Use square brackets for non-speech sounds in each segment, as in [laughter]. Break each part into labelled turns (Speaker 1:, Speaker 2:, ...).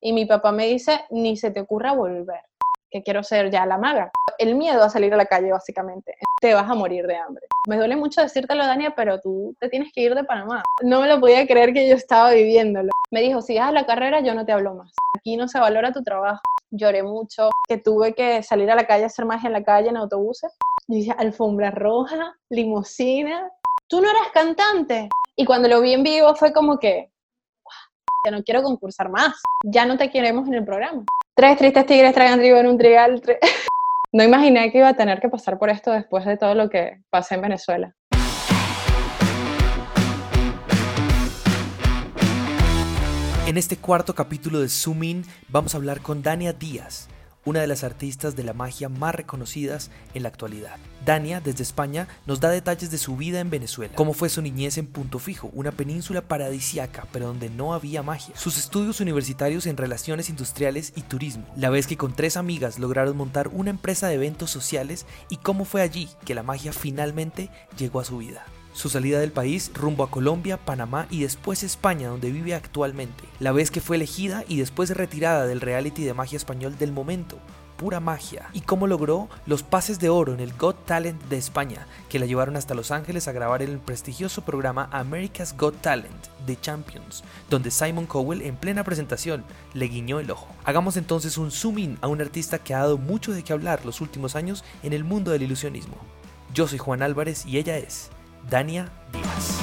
Speaker 1: y mi papá me dice, ni se te ocurra volver, que quiero ser ya la maga. El miedo a salir a la calle, básicamente. Te vas a morir de hambre. Me duele mucho decírtelo, Dania, pero tú te tienes que ir de Panamá. No me lo podía creer que yo estaba viviéndolo. Me dijo, si dejas la carrera, yo no te hablo más. Aquí no se valora tu trabajo. Lloré mucho, que tuve que salir a la calle hacer magia en la calle, en autobuses. Y dije, alfombra roja, limusina. Tú no eras cantante. Y cuando lo vi en vivo fue como que, ya no quiero concursar más, ya no te queremos en el programa. Tres tristes tigres tragan trigo en un trigal. [laughs] No imaginé que iba a tener que pasar por esto después de todo lo que pasé en Venezuela.
Speaker 2: En este cuarto capítulo de Zoom In vamos a hablar con Dania Díaz, una de las artistas de la magia más reconocidas en la actualidad. Dania, desde España, nos da detalles de su vida en Venezuela, cómo fue su niñez en Punto Fijo, una península paradisiaca, pero donde no había magia, sus estudios universitarios en relaciones industriales y turismo, la vez que con tres amigas lograron montar una empresa de eventos sociales y cómo fue allí que la magia finalmente llegó a su vida. Su salida del país rumbo a Colombia, Panamá y después España, donde vive actualmente. La vez que fue elegida y después retirada del reality de magia español del momento, pura magia. Y cómo logró los pases de oro en el Got Talent de España, que la llevaron hasta Los Ángeles a grabar el prestigioso programa America's Got Talent de Champions, donde Simon Cowell en plena presentación le guiñó el ojo. Hagamos entonces un zoom in a un artista que ha dado mucho de qué hablar los últimos años en el mundo del ilusionismo. Yo soy Juan Álvarez y ella es Dania Díaz.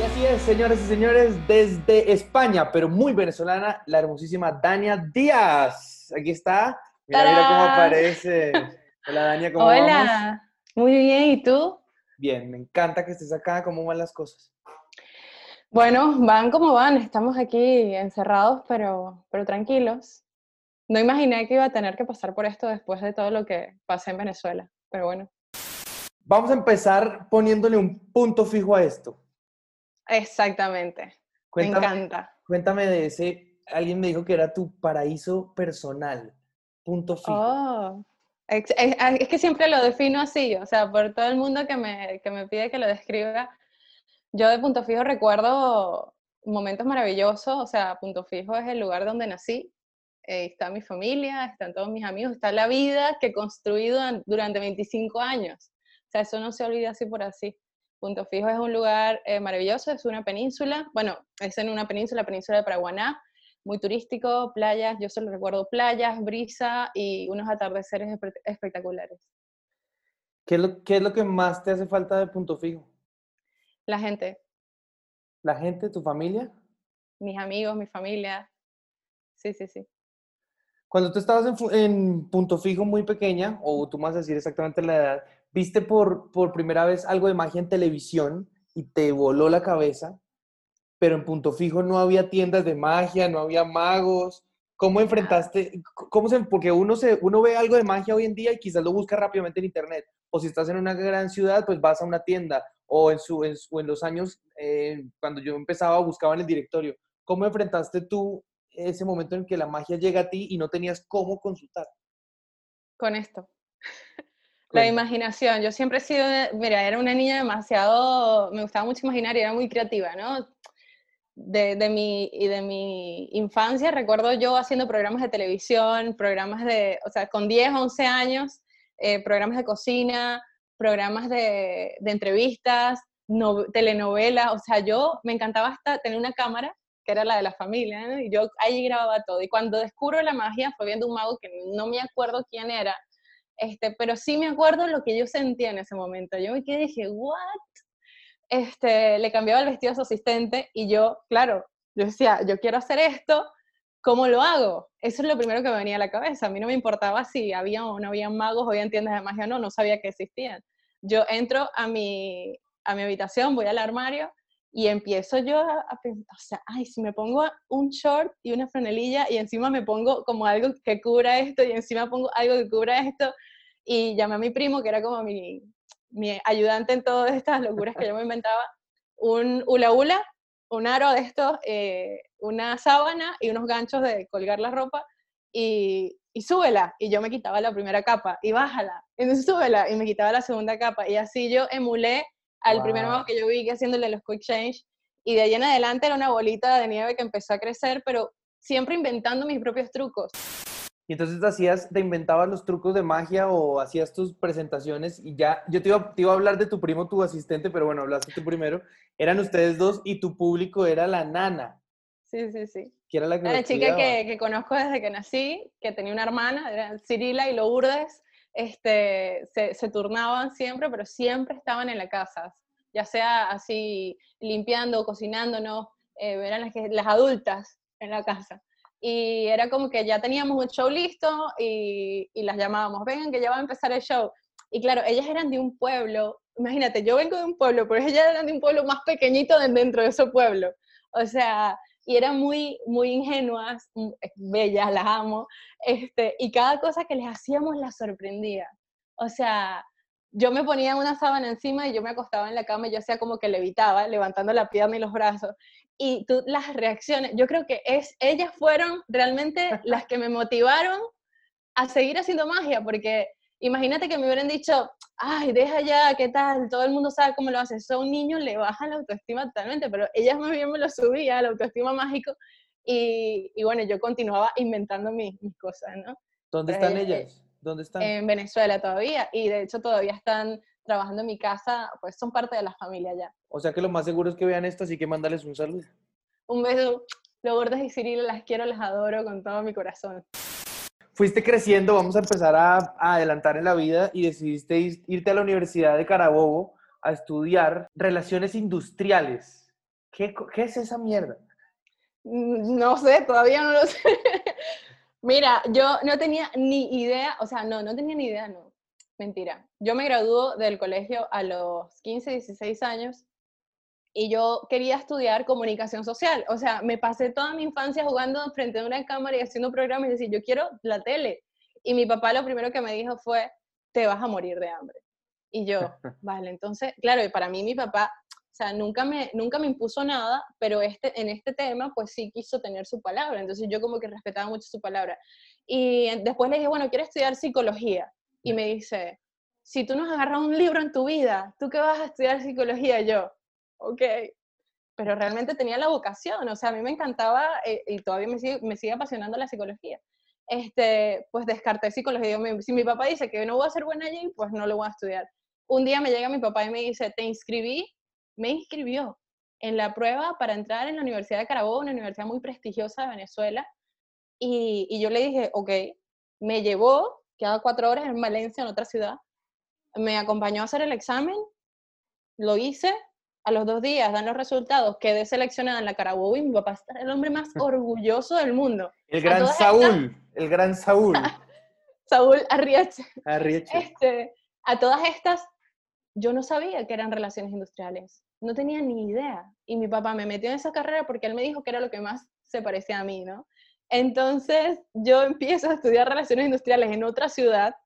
Speaker 3: Y así es, señores y señores, desde España, pero muy venezolana, la hermosísima Dania Díaz. Aquí está. Mira, mira cómo aparece. Hola, Dania, ¿cómo
Speaker 1: Hola, muy bien, ¿y tú?
Speaker 3: Bien, me encanta que estés acá. ¿Cómo van las cosas?
Speaker 1: Bueno, van como van. Estamos aquí encerrados, pero, pero tranquilos. No imaginé que iba a tener que pasar por esto después de todo lo que pasé en Venezuela, pero bueno.
Speaker 3: Vamos a empezar poniéndole un punto fijo a esto.
Speaker 1: Exactamente. me encanta.
Speaker 3: Cuéntame de ese, alguien me dijo que era tu paraíso personal. Punto fijo.
Speaker 1: Oh, es, que siempre lo defino así, o sea, por todo el mundo que me, que me pide que lo describa. Yo de punto fijo recuerdo momentos maravillosos, o sea, punto fijo es el lugar donde nací, eh, está mi familia, están todos mis amigos, está la vida que he construido durante 25 años. Sea, eso no se olvida así por así. Punto Fijo es un lugar eh, maravilloso, es una península, bueno, es en una península, la península de Paraguaná, muy turístico, playas, yo solo recuerdo playas, brisa y unos atardeceres espectaculares.
Speaker 3: ¿Qué es, lo, ¿Qué es lo que más te hace falta de Punto Fijo?
Speaker 1: La gente.
Speaker 3: ¿La gente, tu familia?
Speaker 1: Mis amigos, mi familia. Sí, sí, sí.
Speaker 3: Cuando tú estabas en, en Punto Fijo muy pequeña, o tú más decir exactamente la edad, viste por, por primera vez algo de magia en televisión y te voló la cabeza, pero en punto fijo no había tiendas de magia, no había magos. ¿Cómo enfrentaste? Cómo se, porque uno, se, uno ve algo de magia hoy en día y quizás lo busca rápidamente en internet. O si estás en una gran ciudad, pues vas a una tienda. O en, su, en, los años, eh, cuando yo empezaba, buscaba en el directorio. ¿Cómo enfrentaste tú ese momento en que la magia llega a ti y no tenías cómo consultar?
Speaker 1: Con esto. La imaginación. Yo siempre he sido, mira, era una niña demasiado, me gustaba mucho imaginar y era muy creativa, ¿no? De, de, mi, y de mi infancia recuerdo yo haciendo programas de televisión, programas de, o sea, con 10, 11 años, eh, programas de cocina, programas de, de entrevistas, telenovelas, o sea, yo me encantaba hasta tener una cámara que era la de la familia, ¿no? y yo ahí grababa todo. Y cuando descubro la magia fue viendo un mago que no me acuerdo quién era, este, pero sí me acuerdo lo que yo sentía en ese momento. Yo me quedé y dije, ¿what? Este, le cambiaba el vestido a su asistente y yo, claro, yo decía, yo quiero hacer esto, ¿cómo lo hago? Eso es lo primero que me venía a la cabeza. A mí no me importaba si había o no había magos, o había tiendas de magia o no, no sabía que existían. Yo entro a mi, a mi habitación, voy al armario y empiezo yo a, pensar, o sea, ay, si me pongo un short y una franelilla y encima me pongo como algo que cubra esto y encima pongo algo que cubra esto y llamé a mi primo, que era como mi, mi ayudante en todas estas locuras que yo me inventaba, un hula hula, un aro de estos, eh, una sábana y unos ganchos de colgar la ropa y, y súbela. Y yo me quitaba la primera capa y bájala. Entonces súbela y me quitaba la segunda capa. Y así yo emulé al primer mago que yo vi que haciéndole los quick change y de ahí en adelante era una bolita de nieve que empezó a crecer, pero siempre inventando mis propios trucos.
Speaker 3: Y entonces hacías, te inventabas los trucos de magia o hacías tus presentaciones y ya, yo te iba, te iba a hablar de tu primo, tu asistente, pero bueno, hablaste tú primero. Eran ustedes dos y tu público era la nana.
Speaker 1: Sí, sí, sí.
Speaker 3: Que era la, que
Speaker 1: La
Speaker 3: los
Speaker 1: chica que, que conozco desde que nací, que tenía una hermana, era Cirila y Lourdes, este, se, turnaban siempre, pero siempre estaban en la casa, ya sea así limpiando, cocinándonos, eh, eran las, que- las adultas en la casa. Y era como que ya teníamos un show listo y, y las llamábamos, vengan que ya va a empezar el show. Y claro, ellas eran de un pueblo, imagínate, yo vengo de un pueblo, pero ellas eran de un pueblo más pequeñito de dentro de ese pueblo. O sea, y eran muy, muy ingenuas, mm, eh, bellas, las amo, este, y cada cosa que les hacíamos las sorprendía. O sea, yo me ponía una sábana encima y yo me acostaba en la cama y yo hacía como que levitaba, levantando la pierna y los brazos. Y tú, las reacciones, yo creo que es, ellas fueron realmente las que me motivaron a seguir haciendo magia, porque imagínate que me hubieran dicho, ay, deja ya, ¿qué tal? Todo el mundo sabe cómo lo hace. Eso a un niño le baja la autoestima totalmente, pero ellas más bien me lo subía, la autoestima mágico, y, y bueno, yo continuaba inventando mis, mis cosas, ¿no?
Speaker 3: ¿Dónde
Speaker 1: Pues
Speaker 3: están
Speaker 1: ellas-
Speaker 3: ellas? ¿Dónde están?
Speaker 1: En Venezuela todavía, y de hecho todavía están trabajando en mi casa, pues son parte de la familia ya.
Speaker 3: o sea que lo más seguro es que vean esto, así que mándales un saludo.
Speaker 1: Un beso, Lourdes y Cirilo, las quiero, las adoro con todo mi corazón.
Speaker 3: Fuiste creciendo, vamos a empezar a, adelantar en la vida y decidiste is- irte a la Universidad de Carabobo a estudiar relaciones industriales. ¿Qué, qué es esa mierda?
Speaker 1: Mm, No sé, todavía no lo sé. [laughs] Mira, yo no tenía ni idea, o sea, no, no tenía ni idea, no. Mentira. Yo me graduó del colegio a los 15, 16 años y yo quería estudiar comunicación social. O sea, me pasé toda mi infancia jugando frente a una cámara y haciendo programas y decir, yo quiero la tele. Y mi papá lo primero que me dijo fue, te vas a morir de hambre. Y yo, [laughs] vale, entonces, claro, y para mí mi papá, o sea, nunca me, nunca me impuso nada, pero este, en este tema, pues sí quiso tener su palabra. Entonces yo como que respetaba mucho su palabra. Y después le dije, bueno, quiero estudiar psicología. Y me dice, si tú no has agarrado un libro en tu vida, ¿tú qué vas a estudiar psicología? Yo, ok. Pero realmente tenía la vocación, o sea, a mí me encantaba eh, y todavía me sigue, me sigue apasionando la psicología. Este, pues descarté psicología. Si mi papá dice que no voy a ser buena allí, pues no lo voy a estudiar. Un día me llega mi papá y me dice, te inscribí, me inscribió en la prueba para entrar en la Universidad de Carabobo, una universidad muy prestigiosa de Venezuela. Y, y yo le dije, ok, me llevó, quedaba cuatro horas en Valencia, en otra ciudad, me acompañó a hacer el examen, lo hice, a los dos días dan los resultados, quedé seleccionada en la Carabobo y mi papá era el hombre más [laughs] orgulloso del mundo.
Speaker 3: El gran Saúl, el gran Saúl. [laughs]
Speaker 1: Saúl Arriache.
Speaker 3: Arrieche.
Speaker 1: Este, a todas estas, yo no sabía que eran relaciones industriales, no tenía ni idea. Y mi papá me metió en esa carrera porque él me dijo que era lo que más se parecía a mí, ¿no? Entonces yo empiezo a estudiar relaciones industriales en otra ciudad,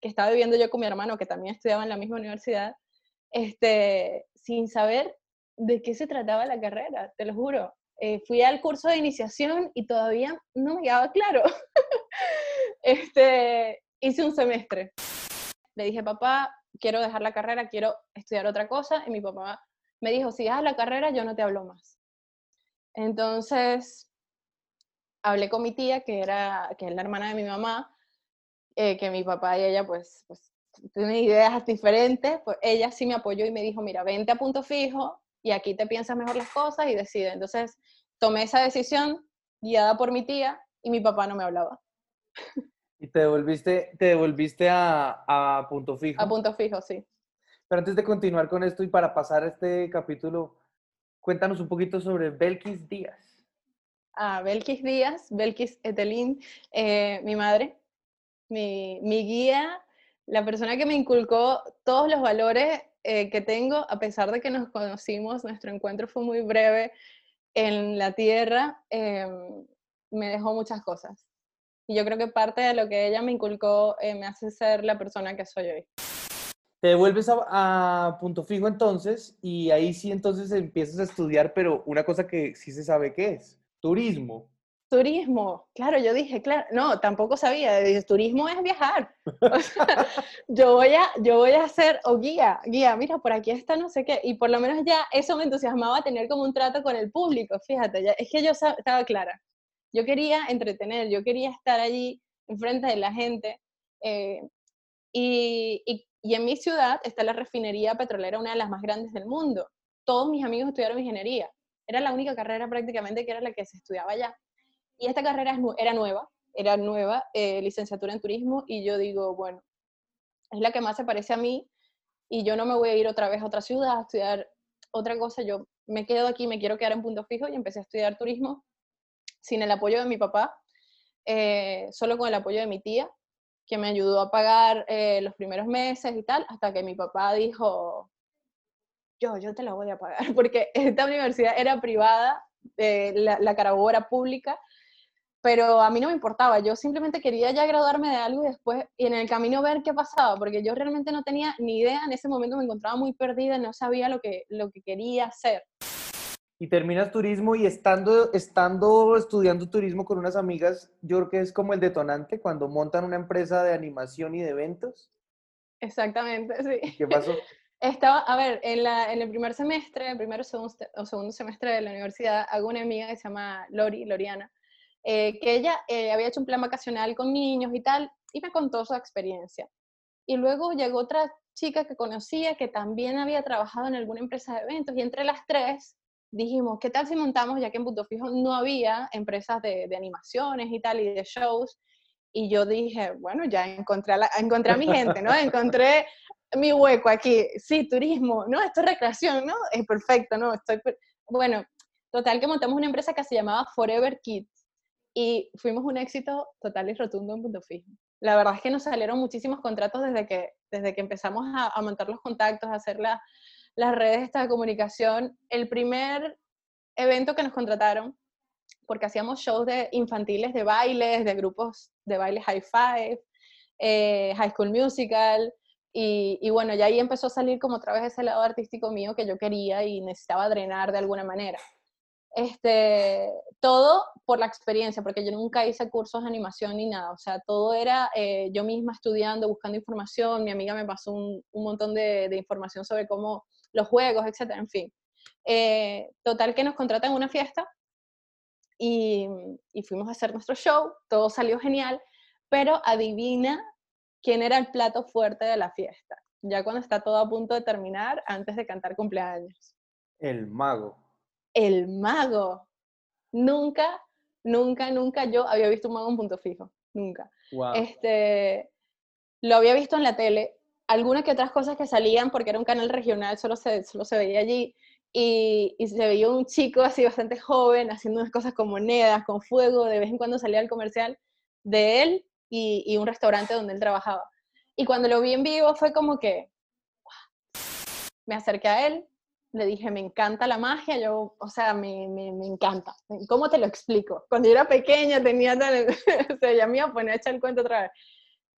Speaker 1: que estaba viviendo yo con mi hermano, que también estudiaba en la misma universidad, este, sin saber de qué se trataba la carrera, te lo juro. Eh, fui al curso de iniciación y todavía no me quedaba claro. [laughs] este, hice un semestre. Le dije, papá, quiero dejar la carrera, quiero estudiar otra cosa. Y mi papá me dijo, si dejas la carrera, yo no te hablo más. Entonces, hablé con mi tía, que, era, que es la hermana de mi mamá, eh, que mi papá y ella, pues, pues, tienen ideas diferentes. Pues ella sí me apoyó y me dijo, mira, vente a punto fijo y aquí te piensas mejor las cosas y decide. Entonces, tomé esa decisión guiada por mi tía y mi papá no me hablaba.
Speaker 3: Y te devolviste, te devolviste a, a punto fijo.
Speaker 1: A punto fijo, sí.
Speaker 3: Pero antes de continuar con esto y para pasar este capítulo, cuéntanos un poquito sobre Belkis Díaz.
Speaker 1: a Belkis Díaz, Belkis Etelín, eh, mi madre, mi, mi guía, la persona que me inculcó todos los valores eh, que tengo, a pesar de que nos conocimos, nuestro encuentro fue muy breve en la tierra, eh, me dejó muchas cosas. Y yo creo que parte de lo que ella me inculcó eh, me hace ser la persona que soy hoy.
Speaker 3: Te devuelves a, a punto fijo entonces y ahí sí entonces empiezas a estudiar, pero una cosa que sí se sabe que es, turismo.
Speaker 1: Turismo. Claro, yo dije, claro, no, tampoco sabía. Dije, turismo es viajar. [laughs] yo voy a, yo voy a hacer, o guía, guía, mira, por aquí está no sé qué. Y por lo menos ya eso me entusiasmaba tener como un trato con el público, fíjate, ya, es que yo estaba clara. Yo quería entretener, yo quería estar allí enfrente de la gente. Eh, y, y, y en mi ciudad está la refinería petrolera, una de las más grandes del mundo. Todos mis amigos estudiaron ingeniería. Era la única carrera prácticamente que era la que se estudiaba allá. Y esta carrera era nueva, era nueva, eh, licenciatura en turismo, y yo digo, bueno, es la que más se parece a mí, y yo no me voy a ir otra vez a otra ciudad a estudiar otra cosa, yo me quedo aquí, me quiero quedar en punto fijo, y empecé a estudiar turismo sin el apoyo de mi papá, eh, solo con el apoyo de mi tía, que me ayudó a pagar eh, los primeros meses y tal, hasta que mi papá dijo, yo, yo te la voy a pagar, [laughs] porque esta universidad era privada, la, la Carabobo pública, pero a mí no me importaba, yo simplemente quería ya graduarme de algo y después, y en el camino ver qué pasaba, porque yo realmente no tenía ni idea, en ese momento me encontraba muy perdida, no sabía lo que, lo que quería hacer.
Speaker 3: Y terminas turismo y estando, estando estudiando turismo con unas amigas, yo creo que es como el detonante cuando montan una empresa de animación y de eventos.
Speaker 1: Exactamente, sí.
Speaker 3: ¿Qué pasó? [laughs]
Speaker 1: Estaba, a ver, en, la, en el primer semestre, el primer o segundo, o segundo semestre de la universidad, hago una amiga que se llama Lori, Loriana, eh, que ella eh, había hecho un plan vacacional con niños y tal, y me contó su experiencia. Y luego llegó otra chica que conocía que también había trabajado en alguna empresa de eventos, y entre las tres dijimos, ¿qué tal si montamos, ya que en Punto Fijo no había empresas de, de animaciones y tal, y de shows? Y yo dije, bueno, ya encontré a, la, encontré a mi gente, ¿no? Encontré mi hueco aquí. Sí, turismo, ¿no? Esto es recreación, ¿no? Es perfecto, ¿no? Estoy... Bueno, total que montamos una empresa que se llamaba Forever Kids y fuimos un éxito total y rotundo en punto fijo. La verdad es que nos salieron muchísimos contratos desde que, desde que empezamos a, a montar los contactos, a hacer la, las redes de comunicación. El primer evento que nos contrataron, porque hacíamos shows de infantiles de bailes, de grupos de baile high five, eh, high school musical, y, y, bueno, ya ahí empezó a salir como otra vez ese lado artístico mío que yo quería y necesitaba drenar de alguna manera. Este, todo por la experiencia, porque yo nunca hice cursos de animación ni nada, o sea, todo era eh, yo misma estudiando, buscando información, mi amiga me pasó un, un montón de, información sobre cómo los juegos, etcétera, en fin. Eh, total que nos contratan una fiesta y fuimos a hacer nuestro show, todo salió genial, pero adivina quién era el plato fuerte de la fiesta, ya cuando está todo a punto de terminar, antes de cantar cumpleaños.
Speaker 3: El mago
Speaker 1: el mago. Nunca, nunca, nunca yo había visto un mago en punto fijo. Nunca. Este, lo había visto en la tele. Algunas que otras cosas que salían, porque era un canal regional, solo se, solo se veía allí. Y, y, se veía un chico así bastante joven haciendo unas cosas con monedas, con fuego. De vez en cuando salía el comercial de él y, y un restaurante donde él trabajaba. Y cuando lo vi en vivo fue como que me acerqué a él, le dije, me encanta la magia, yo, o sea, me, me, me encanta. ¿Cómo te lo explico? Cuando yo era pequeña tenía tal, [laughs] o sea, ya me iba a poner a echar el cuento otra vez.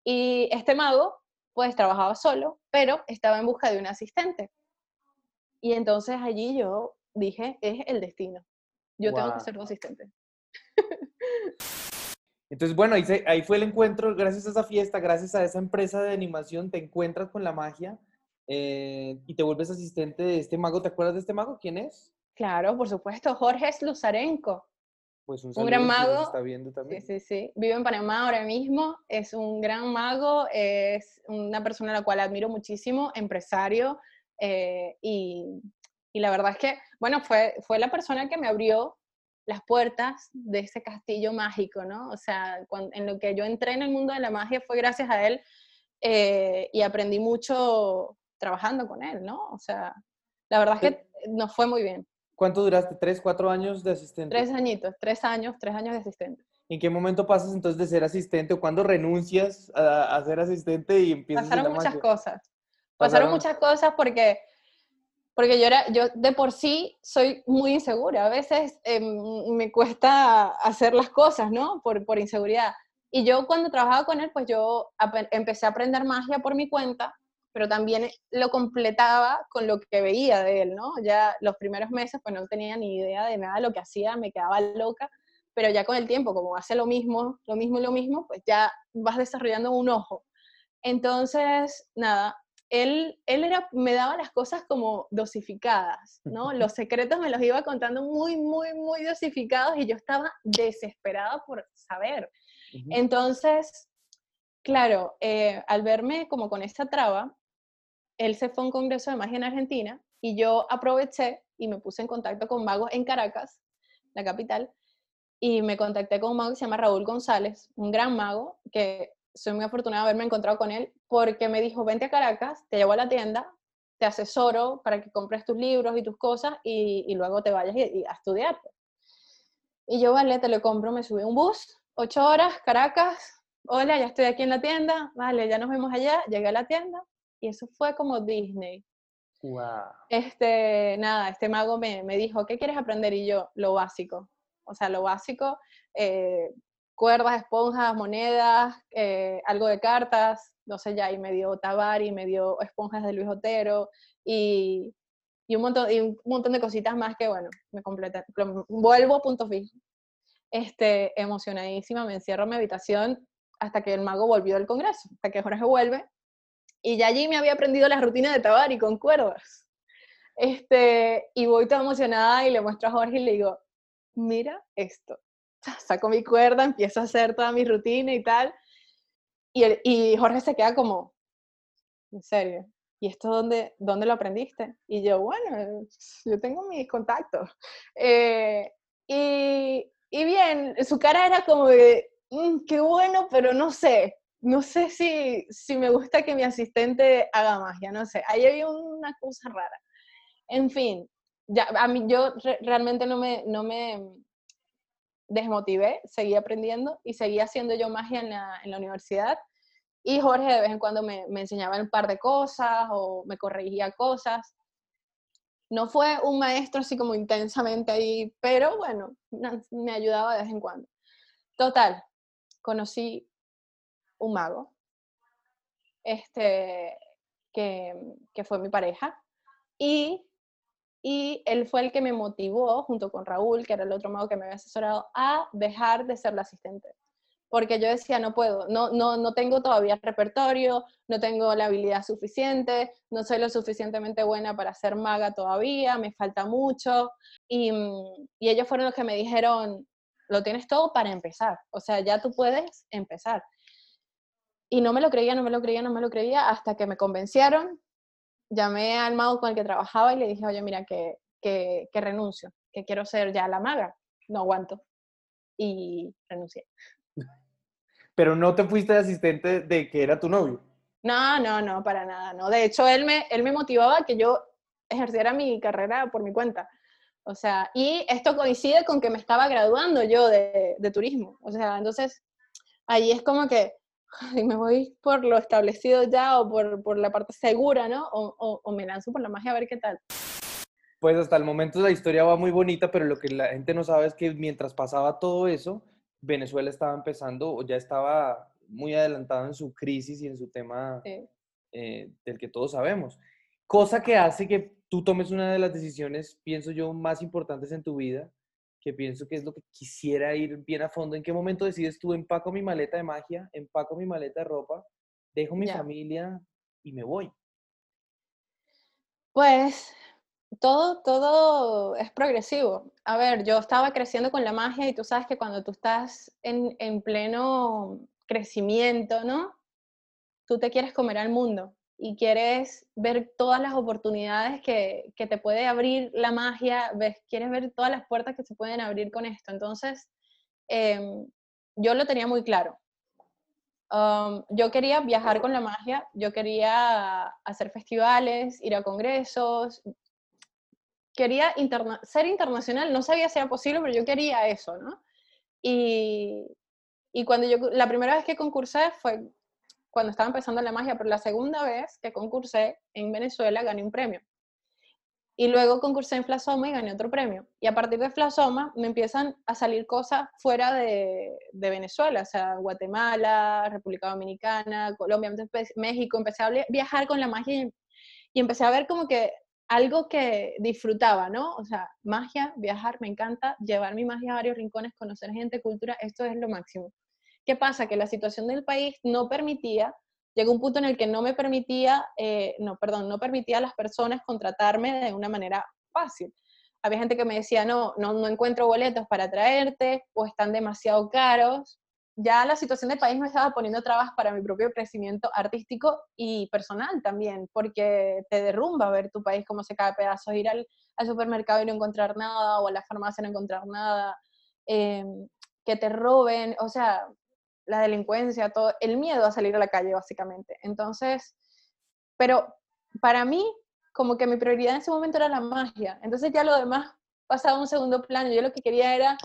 Speaker 1: Y este mago, pues trabajaba solo, pero estaba en busca de un asistente. Y entonces allí yo dije, es el destino. Yo wow. tengo que ser tu asistente.
Speaker 3: Entonces, bueno, ahí, se, ahí fue el encuentro, gracias a esa fiesta, gracias a esa empresa de animación, te encuentras con la magia eh, y te vuelves asistente de este mago. ¿Te acuerdas de este mago? ¿Quién es?
Speaker 1: Claro, por supuesto, [laughs] Jorge Luzarenko.
Speaker 3: Pues un,
Speaker 1: un gran mago.
Speaker 3: Está viendo también.
Speaker 1: Sí, sí, sí. Vive en Panamá ahora mismo. Es un gran mago. Es una persona a la cual admiro muchísimo, empresario. Eh, y, y, la verdad es que, bueno, fue, fue la persona que me abrió las puertas de ese castillo mágico, ¿no? O sea, cuando, en lo que yo entré en el mundo de la magia fue gracias a él eh, y aprendí mucho trabajando con él, ¿no? O sea, la verdad es que nos fue muy bien.
Speaker 3: ¿Cuánto duraste? ¿Tres, cuatro años de asistente?
Speaker 1: Tres añitos, tres años, tres años de asistente.
Speaker 3: ¿En qué momento pasas entonces de ser asistente o cuándo renuncias a, a ser asistente y empiezas
Speaker 1: Pasaron muchas cosas. Pasaron, Pasaron muchas cosas porque porque yo era, yo de por sí soy muy insegura, a veces eh, me cuesta hacer las cosas, ¿no? Por, por inseguridad. Y yo cuando trabajaba con él, pues yo empecé a aprender magia por mi cuenta pero también lo completaba con lo que veía de él, ¿no? Ya los primeros meses pues no tenía ni idea de nada de lo que hacía, me quedaba loca, pero ya con el tiempo, como hace lo mismo, lo mismo y lo mismo, pues ya vas desarrollando un ojo. Entonces, nada, él, él era, me daba las cosas como dosificadas, ¿no? [laughs] Los secretos me los iba contando muy, muy, muy dosificados y yo estaba desesperada por saber. Entonces, claro, eh, al verme como con esta traba, él se fue a un congreso de magia en Argentina y yo aproveché y me puse en contacto con magos en Caracas, la capital, y me contacté con un mago que se llama Raúl González, un gran mago, que soy muy afortunada de haberme encontrado con él, porque me dijo, vente a Caracas, te llevo a la tienda, te asesoro para que compres tus libros y tus cosas y, luego te vayas a estudiar. Y yo, vale, te lo compro, me subí a un bus, ocho horas, Caracas, hola, ya estoy aquí en la tienda, vale, ya nos vemos allá, llegué a la tienda y eso fue como Disney.
Speaker 3: Wow.
Speaker 1: Este, nada, este mago me, me dijo, ¿qué quieres aprender? Y yo, lo básico o sea, lo básico, eh, cuerdas, esponjas, monedas, eh, algo de cartas, no sé ya, y me dio y me dio esponjas de Luis Otero y, y, un, montón, y un montón de cositas más que, bueno, me completé. Vuelvo a punto fijo. Este, emocionadísima, me encierro en mi habitación hasta que el mago volvió del congreso, hasta que Jorge vuelve. Y ya allí me había aprendido la rutina de Tabari con cuerdas. Este, y voy toda emocionada y le muestro a Jorge y le digo, mira esto. Saco mi cuerda, empiezo a hacer toda mi rutina y tal. Y, y Jorge se queda como, en serio, ¿y esto dónde, dónde lo aprendiste? Y yo, bueno, yo tengo mis contactos. Eh, y, y, bien, su cara era como de, mm, qué bueno, pero no sé, no sé si, si me gusta que mi asistente haga magia, no sé, ahí había una cosa rara. En fin, ya, a mí yo realmente no me, no me desmotivé, seguí aprendiendo y seguí haciendo yo magia en la, en la universidad. Y Jorge de vez en cuando me, me, enseñaba un par de cosas o me corregía cosas. No fue un maestro así como intensamente ahí, pero bueno, me ayudaba de vez en cuando. Total, conocí un mago, este, que, que fue mi pareja, y y él fue el que me motivó, junto con Raúl, que era el otro mago que me había asesorado, a dejar de ser la asistente. Porque yo decía, no puedo, no, no, no tengo todavía repertorio, no tengo la habilidad suficiente, no soy lo suficientemente buena para ser maga todavía, me falta mucho. Y, y ellos fueron los que me dijeron, lo tienes todo para empezar, o sea, ya tú puedes empezar. Y no me lo creía, no me lo creía, no me lo creía, hasta que me convencieron llamé al mago con el que trabajaba y le dije, oye, mira, que, que, renuncio, que quiero ser ya la maga, no aguanto. Y renuncié. [laughs]
Speaker 3: Pero no te fuiste de asistente de que era tu novio.
Speaker 1: No, no, no, para nada, no. De hecho, él me, él me motivaba a que yo ejerciera mi carrera por mi cuenta. O sea, y esto coincide con que me estaba graduando yo de, de turismo. O sea, entonces, ahí es como que [laughs] y me voy por lo establecido ya o por, por la parte segura, ¿no? O, o, me lanzo por la magia a ver qué tal.
Speaker 3: Pues hasta el momento la historia va muy bonita, pero lo que la gente no sabe es que mientras pasaba todo eso, Venezuela estaba empezando o ya estaba muy adelantado en su crisis y en su tema eh, del que todos sabemos. Cosa que hace que tú tomes una de las decisiones, pienso yo, más importantes en tu vida, que pienso que es lo que quisiera ir bien a fondo. ¿En qué momento decides tú empaco mi maleta de magia, empaco mi maleta de ropa, dejo mi familia y me voy?
Speaker 1: Pues todo, todo es progresivo. A ver, yo estaba creciendo con la magia y tú sabes que cuando tú estás en, en pleno crecimiento, ¿no? Tú te quieres comer al mundo y quieres ver todas las oportunidades que, que, te puede abrir la magia, ves, quieres ver todas las puertas que se pueden abrir con esto. Entonces, em, yo lo tenía muy claro. Um, yo quería viajar con la magia, yo quería hacer festivales, ir a congresos, quería ser internacional, no sabía si era posible, pero yo quería eso, ¿no? Y, y cuando yo, la primera vez que concursé fue cuando estaba empezando la magia, pero la segunda vez que concursé en Venezuela gané un premio. Y luego concursé en Flasoma y gané otro premio. Y a partir de Flasoma me empiezan a salir cosas fuera de, de Venezuela, o sea, Guatemala, República Dominicana, Colombia, México. Empecé a viajar con la magia y, y empecé a ver como que algo que disfrutaba, ¿no? O sea, magia, viajar, me encanta, llevar mi magia a varios rincones, conocer gente, cultura, esto es lo máximo. ¿Qué pasa? Que la situación del país no permitía, llegó un punto en el que no me permitía, eh, no, perdón, no permitía a las personas contratarme de una manera fácil. Había gente que me decía, no, no, no encuentro boletos para traerte o están demasiado caros ya la situación del país me estaba poniendo trabas para mi propio crecimiento artístico y personal también, porque te derrumba ver tu país cómo se cae a pedazos, ir al, supermercado y no encontrar nada, o a la farmacia no encontrar nada, em, que te roben, o sea, la delincuencia, todo, el miedo a salir a la calle básicamente. Entonces, pero para mí, como que mi prioridad en ese momento era la magia, entonces ya lo demás pasaba a un segundo plano, yo lo que quería era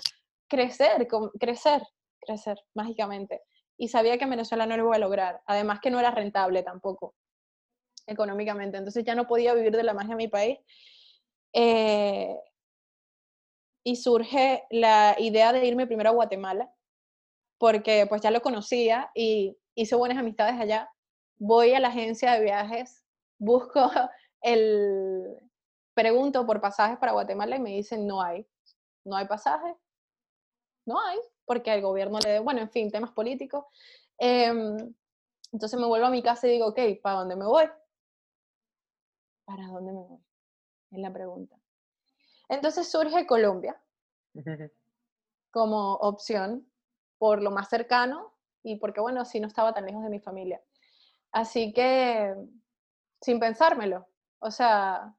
Speaker 1: crecer, crecer, crecer mágicamente. Y sabía que en Venezuela no lo iba a lograr. Además que no era rentable tampoco económicamente. Entonces ya no podía vivir de la magia en mi país. Eh, y surge la idea de irme primero a Guatemala, porque pues ya lo conocía y hice buenas amistades allá. Voy a la agencia de viajes, busco [laughs] el... Pregunto por pasajes para Guatemala y me dicen no hay. No hay pasajes. No hay porque el gobierno le bueno, en fin, temas políticos. Em, entonces me vuelvo a mi casa y digo, ok, ¿para dónde me voy? ¿Para dónde me voy? Es la pregunta. Entonces surge Colombia como opción por lo más cercano y porque, bueno, sí no estaba tan lejos de mi familia. Así que, sin pensármelo, o sea,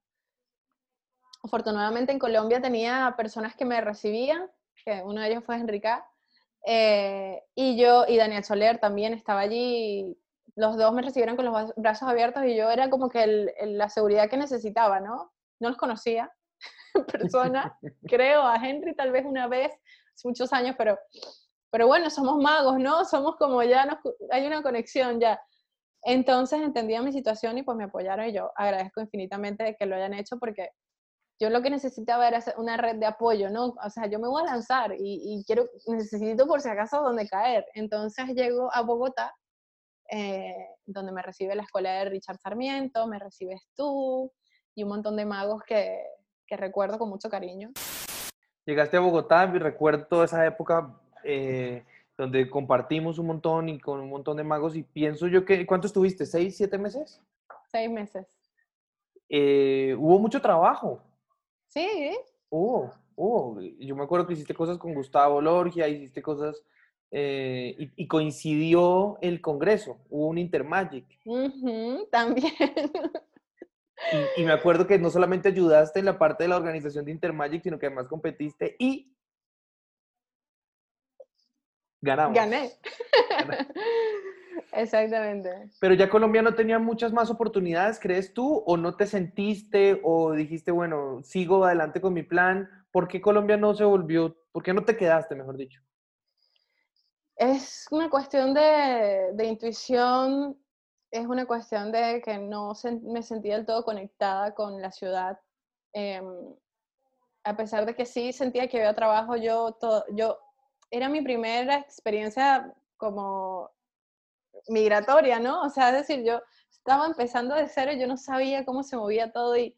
Speaker 1: afortunadamente en Colombia tenía personas que me recibían, que uno de ellos fue Enrica, eh, y yo y Daniel Soler también estaba allí. Los dos me recibieron con los brazos abiertos y yo era como que la seguridad que necesitaba, ¿no? No los conocía [laughs] en persona, [laughs] creo, a Henry tal vez una vez, hace muchos años, pero, pero bueno, somos magos, ¿no? Somos como ya, nos, hay una conexión ya. Entonces entendía mi situación y pues me apoyaron y yo agradezco infinitamente que lo hayan hecho porque yo lo que necesitaba era una red de apoyo, ¿no? O sea, yo me voy a lanzar y, quiero, necesito por si acaso donde caer. Entonces llego a Bogotá, eh, donde me recibe la escuela de Richard Sarmiento, me recibes tú y un montón de magos que, que recuerdo con mucho cariño.
Speaker 3: Llegaste a Bogotá y recuerdo esa época eh, donde compartimos un montón y con un montón de magos y pienso yo que, ¿cuánto estuviste? ¿Seis, siete meses?
Speaker 1: Seis meses.
Speaker 3: Eh, hubo mucho trabajo.
Speaker 1: Sí.
Speaker 3: Oh, oh, yo me acuerdo que hiciste cosas con Gustavo Lorgia, hiciste cosas eh, y, coincidió el congreso, hubo un Intermagic.
Speaker 1: también.
Speaker 3: Y, me acuerdo que no solamente ayudaste en la parte de la organización de Intermagic, sino que además competiste y ganamos.
Speaker 1: Gané. [laughs] Exactamente.
Speaker 3: Pero ya Colombia no tenía muchas más oportunidades, ¿crees tú? ¿O no te sentiste o dijiste, bueno, sigo adelante con mi plan? ¿Por qué Colombia no se volvió, por qué no te quedaste, mejor dicho?
Speaker 1: Es una cuestión de, intuición, es una cuestión de que no me sentía del todo conectada con la ciudad. Em, a pesar de que sí sentía que había trabajo, yo, todo, yo era mi primera experiencia como migratoria, ¿no? O sea, es decir, yo estaba empezando de cero yo no sabía cómo se movía todo y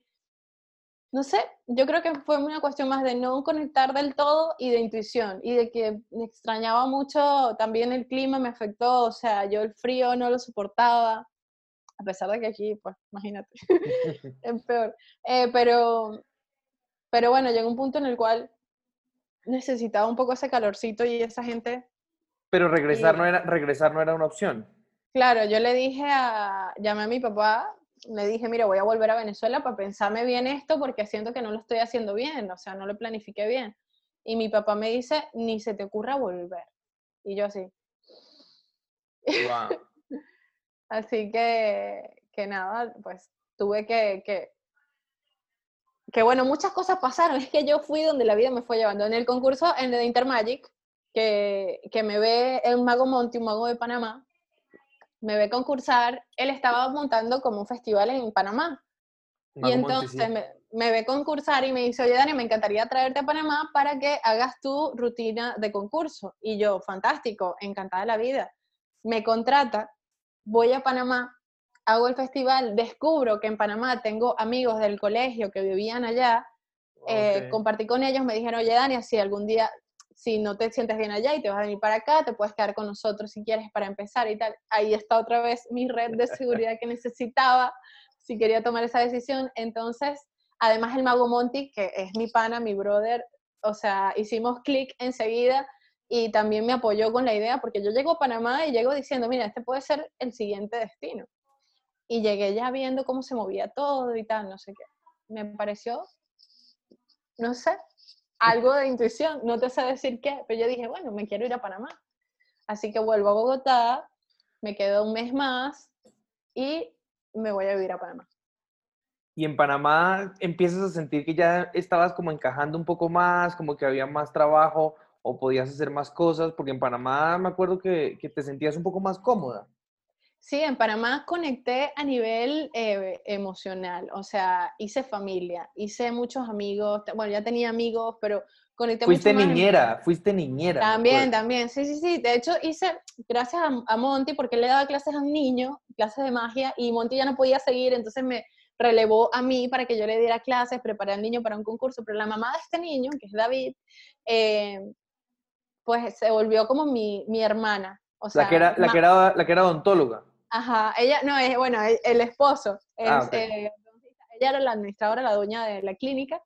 Speaker 1: no sé, yo creo que fue una cuestión más de no conectar del todo y de intuición y de que me extrañaba mucho también el clima, me afectó, o sea, yo el frío no lo soportaba, a pesar de que aquí, pues, imagínate, [laughs] es peor. Eh, pero, pero bueno, llegó un punto en el cual necesitaba un poco ese calorcito y esa gente
Speaker 3: pero regresar, no era, regresar no era una opción.
Speaker 1: Claro, yo le dije a, llamé a mi papá, le dije, mira, voy a volver a Venezuela para pensarme bien esto porque siento que no lo estoy haciendo bien, o sea, no lo planifiqué bien. Y mi papá me dice, ni se te ocurra volver. Y yo así. Wow. [laughs] así que, que nada, pues tuve que, que, que, bueno, muchas cosas pasaron. [laughs] Es que yo fui donde la vida me fue llevando. En el concurso, en el Intermagic, que, que me ve un mago Monti, un mago de Panamá, me ve concursar, él estaba montando como un festival en Panamá. y entonces me, me, ve concursar y me dice, oye Dani, me encantaría traerte a Panamá para que hagas tu rutina de concurso. Y yo, fantástico, encantada de la vida. Me contrata, voy a Panamá, hago el festival, descubro que en Panamá tengo amigos del colegio que vivían allá, eh, compartí con ellos, me dijeron, oye Dania, si algún día, si no te sientes bien allá y te vas a venir para acá, te puedes quedar con nosotros si quieres para empezar y tal. Ahí está otra vez mi red de seguridad que necesitaba si quería tomar esa decisión. Entonces, además el mago Monty, que es mi pana, mi brother, o sea, hicimos clic enseguida y también me apoyó con la idea, porque yo llego a Panamá y llego diciendo, mira, este puede ser el siguiente destino. Y llegué ya viendo cómo se movía todo y tal, no sé qué. Me pareció, no sé, algo de intuición, no te sé decir qué, pero yo dije, bueno, me quiero ir a Panamá. Así que vuelvo a Bogotá, me quedo un mes más y me voy a vivir a Panamá.
Speaker 3: Y en Panamá empiezas a sentir que ya estabas como encajando un poco más, como que había más trabajo o podías hacer más cosas, porque en Panamá me acuerdo que, que te sentías un poco más cómoda.
Speaker 1: Sí, en Panamá conecté a nivel eh, emocional, o sea, hice familia, hice muchos amigos, bueno, ya tenía amigos, pero conecté
Speaker 3: fuiste niñera, fuiste niñera.
Speaker 1: También, también, sí, sí, sí. De hecho, hice, gracias a, a, Monty, porque él le daba clases a un niño, clases de magia, y Monty ya no podía seguir, entonces me relevó a mí para que yo le diera clases, preparé al niño para un concurso, pero la mamá de este niño, que es David, eh, pues se volvió como mi, mi hermana. O sea,
Speaker 3: la, que era, la, que era, la que era odontóloga.
Speaker 1: Ajá, ella, no, es, bueno, el, esposo. Ah, eh, ella era la administradora, la dueña de la clínica,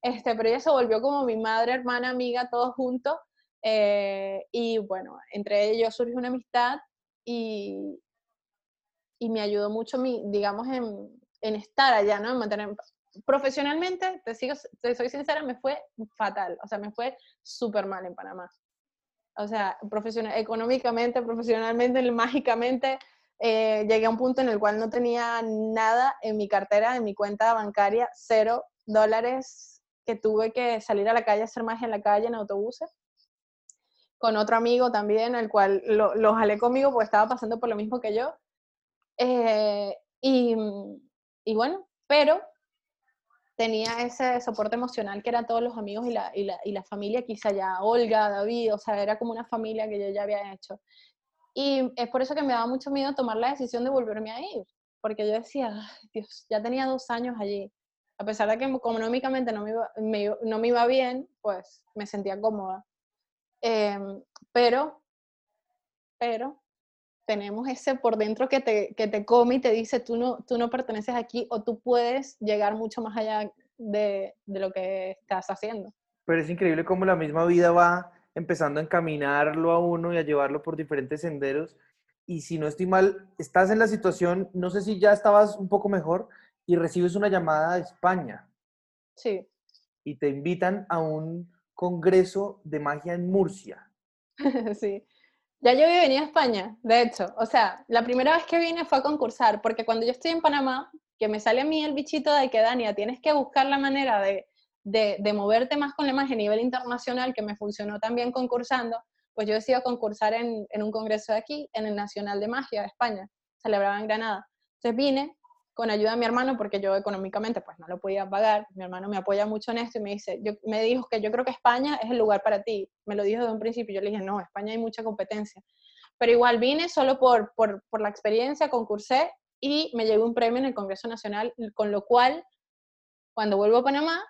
Speaker 1: este, pero ella se volvió como mi madre, hermana, amiga, todos juntos. Eh, y bueno, entre ellos surgió una amistad y, y me ayudó mucho, mi, digamos, en, en estar allá, ¿no? En mantener, profesionalmente, te, sigo, te soy sincera, me fue fatal, o sea, me fue súper mal en Panamá. O sea, profesional, económicamente, profesionalmente, mágicamente, eh, llegué a un punto en el cual no tenía nada en mi cartera, en mi cuenta bancaria, cero dólares, que tuve que salir a la calle hacer magia en la calle, en autobuses, con otro amigo también, el cual lo, lo jalé conmigo porque estaba pasando por lo mismo que yo. Eh, y, bueno, pero tenía ese soporte emocional que eran todos los amigos y la, y la familia quizá ya, Olga, David, o sea, era como una familia que yo ya había hecho. Y es por eso que me daba mucho miedo tomar la decisión de volverme a ir, porque yo decía, Dios, ya tenía dos años allí. A pesar de que económicamente no me iba, no me iba bien, pues me sentía cómoda. Em, pero, pero, tenemos ese por dentro que te, que te come y te dice, tú no, tú no perteneces aquí o tú puedes llegar mucho más allá de, de lo que estás haciendo.
Speaker 3: Pero es increíble cómo la misma vida va empezando a encaminarlo a uno y a llevarlo por diferentes senderos. Y si no estoy mal, estás en la situación, no sé si ya estabas un poco mejor y recibes una llamada de España.
Speaker 1: Sí.
Speaker 3: Y te invitan a un congreso de magia en Murcia. [laughs]
Speaker 1: sí. Ya yo venido a España, de hecho. O sea, la primera vez que vine fue a concursar, porque cuando yo estoy en Panamá, que me sale a mí el bichito de que, Dania, tienes que buscar la manera de de, moverte más con la magia a nivel internacional, que me funcionó también concursando, pues yo decido concursar en, un congreso de aquí, en el Nacional de Magia de España, celebraba en Granada. Entonces vine con ayuda de mi hermano, porque yo económicamente pues no lo podía pagar, mi hermano me apoya mucho en esto y me dice, yo, me dijo que yo creo que España es el lugar para ti, me lo dijo desde un principio, yo le dije, no, España hay mucha competencia, pero igual vine solo por, por, la experiencia, concursé y me llevé un premio en el Congreso Nacional, con lo cual, cuando vuelvo a Panamá,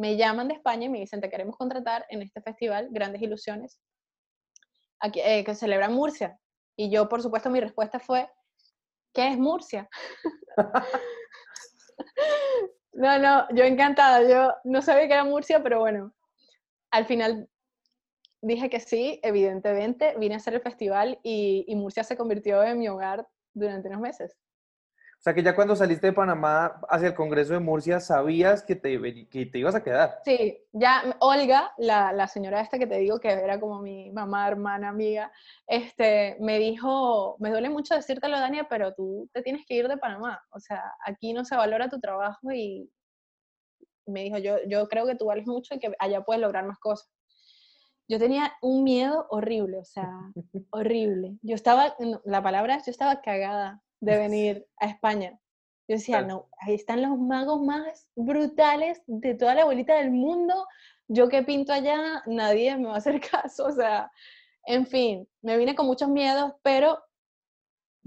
Speaker 1: me llaman de España y me dicen, te queremos contratar en este festival, Grandes Ilusiones, aquí, eh, que celebra Murcia. Y yo, por supuesto, mi respuesta fue, ¿qué es Murcia? [laughs] no, no, yo encantada, yo no sabía que era Murcia, pero bueno, al final dije que sí, evidentemente, vine a hacer el festival y, y Murcia se convirtió en mi hogar durante unos meses.
Speaker 3: O sea, que ya cuando saliste de Panamá hacia el Congreso de Murcia, sabías que te, que te ibas a quedar.
Speaker 1: Sí, ya Olga, la, la, señora esta que te digo que era como mi mamá, hermana, amiga, este, me dijo, me duele mucho decírtelo, Dania, pero tú te tienes que ir de Panamá. O sea, aquí no se valora tu trabajo y me dijo, yo, yo creo que tú vales mucho y que allá puedes lograr más cosas. Yo tenía un miedo horrible, o sea, [laughs] horrible. Yo estaba, la palabra es, yo estaba cagada de venir a España. Yo decía, no, ahí están los magos más brutales de toda la bolita del mundo. Yo que pinto allá, nadie me va a hacer [laughs] caso. O sea, en fin, me vine con muchos miedos, pero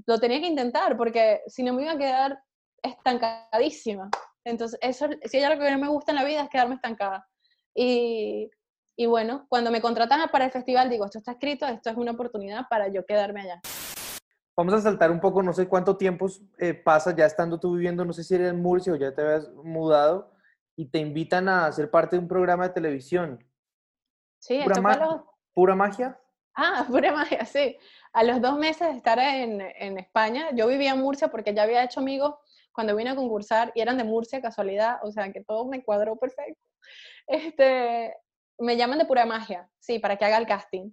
Speaker 1: lo tenía que intentar porque si no me iba a quedar estancadísima. Entonces, eso, si hay algo que no me gusta en la vida es quedarme estancada. Y, y bueno, cuando me contratan para el festival, digo, esto está escrito, esto es una oportunidad para yo quedarme allá.
Speaker 3: Vamos a saltar un poco, no sé cuánto tiempo eh, pasa ya estando tú viviendo, no sé si eres en Murcia o ya te habías mudado, y te invitan a ser parte de un programa de televisión.
Speaker 1: Sí,
Speaker 3: ¿Pura,
Speaker 1: esto
Speaker 3: ¿Pura magia?
Speaker 1: Ah, [laughs] pura magia, sí. A los dos meses de estar en, en, España, yo vivía en Murcia porque ya había hecho amigos cuando vine a concursar y eran de Murcia, casualidad, o sea que todo me cuadró perfecto. Este, me llaman de pura magia, sí, para que haga el casting.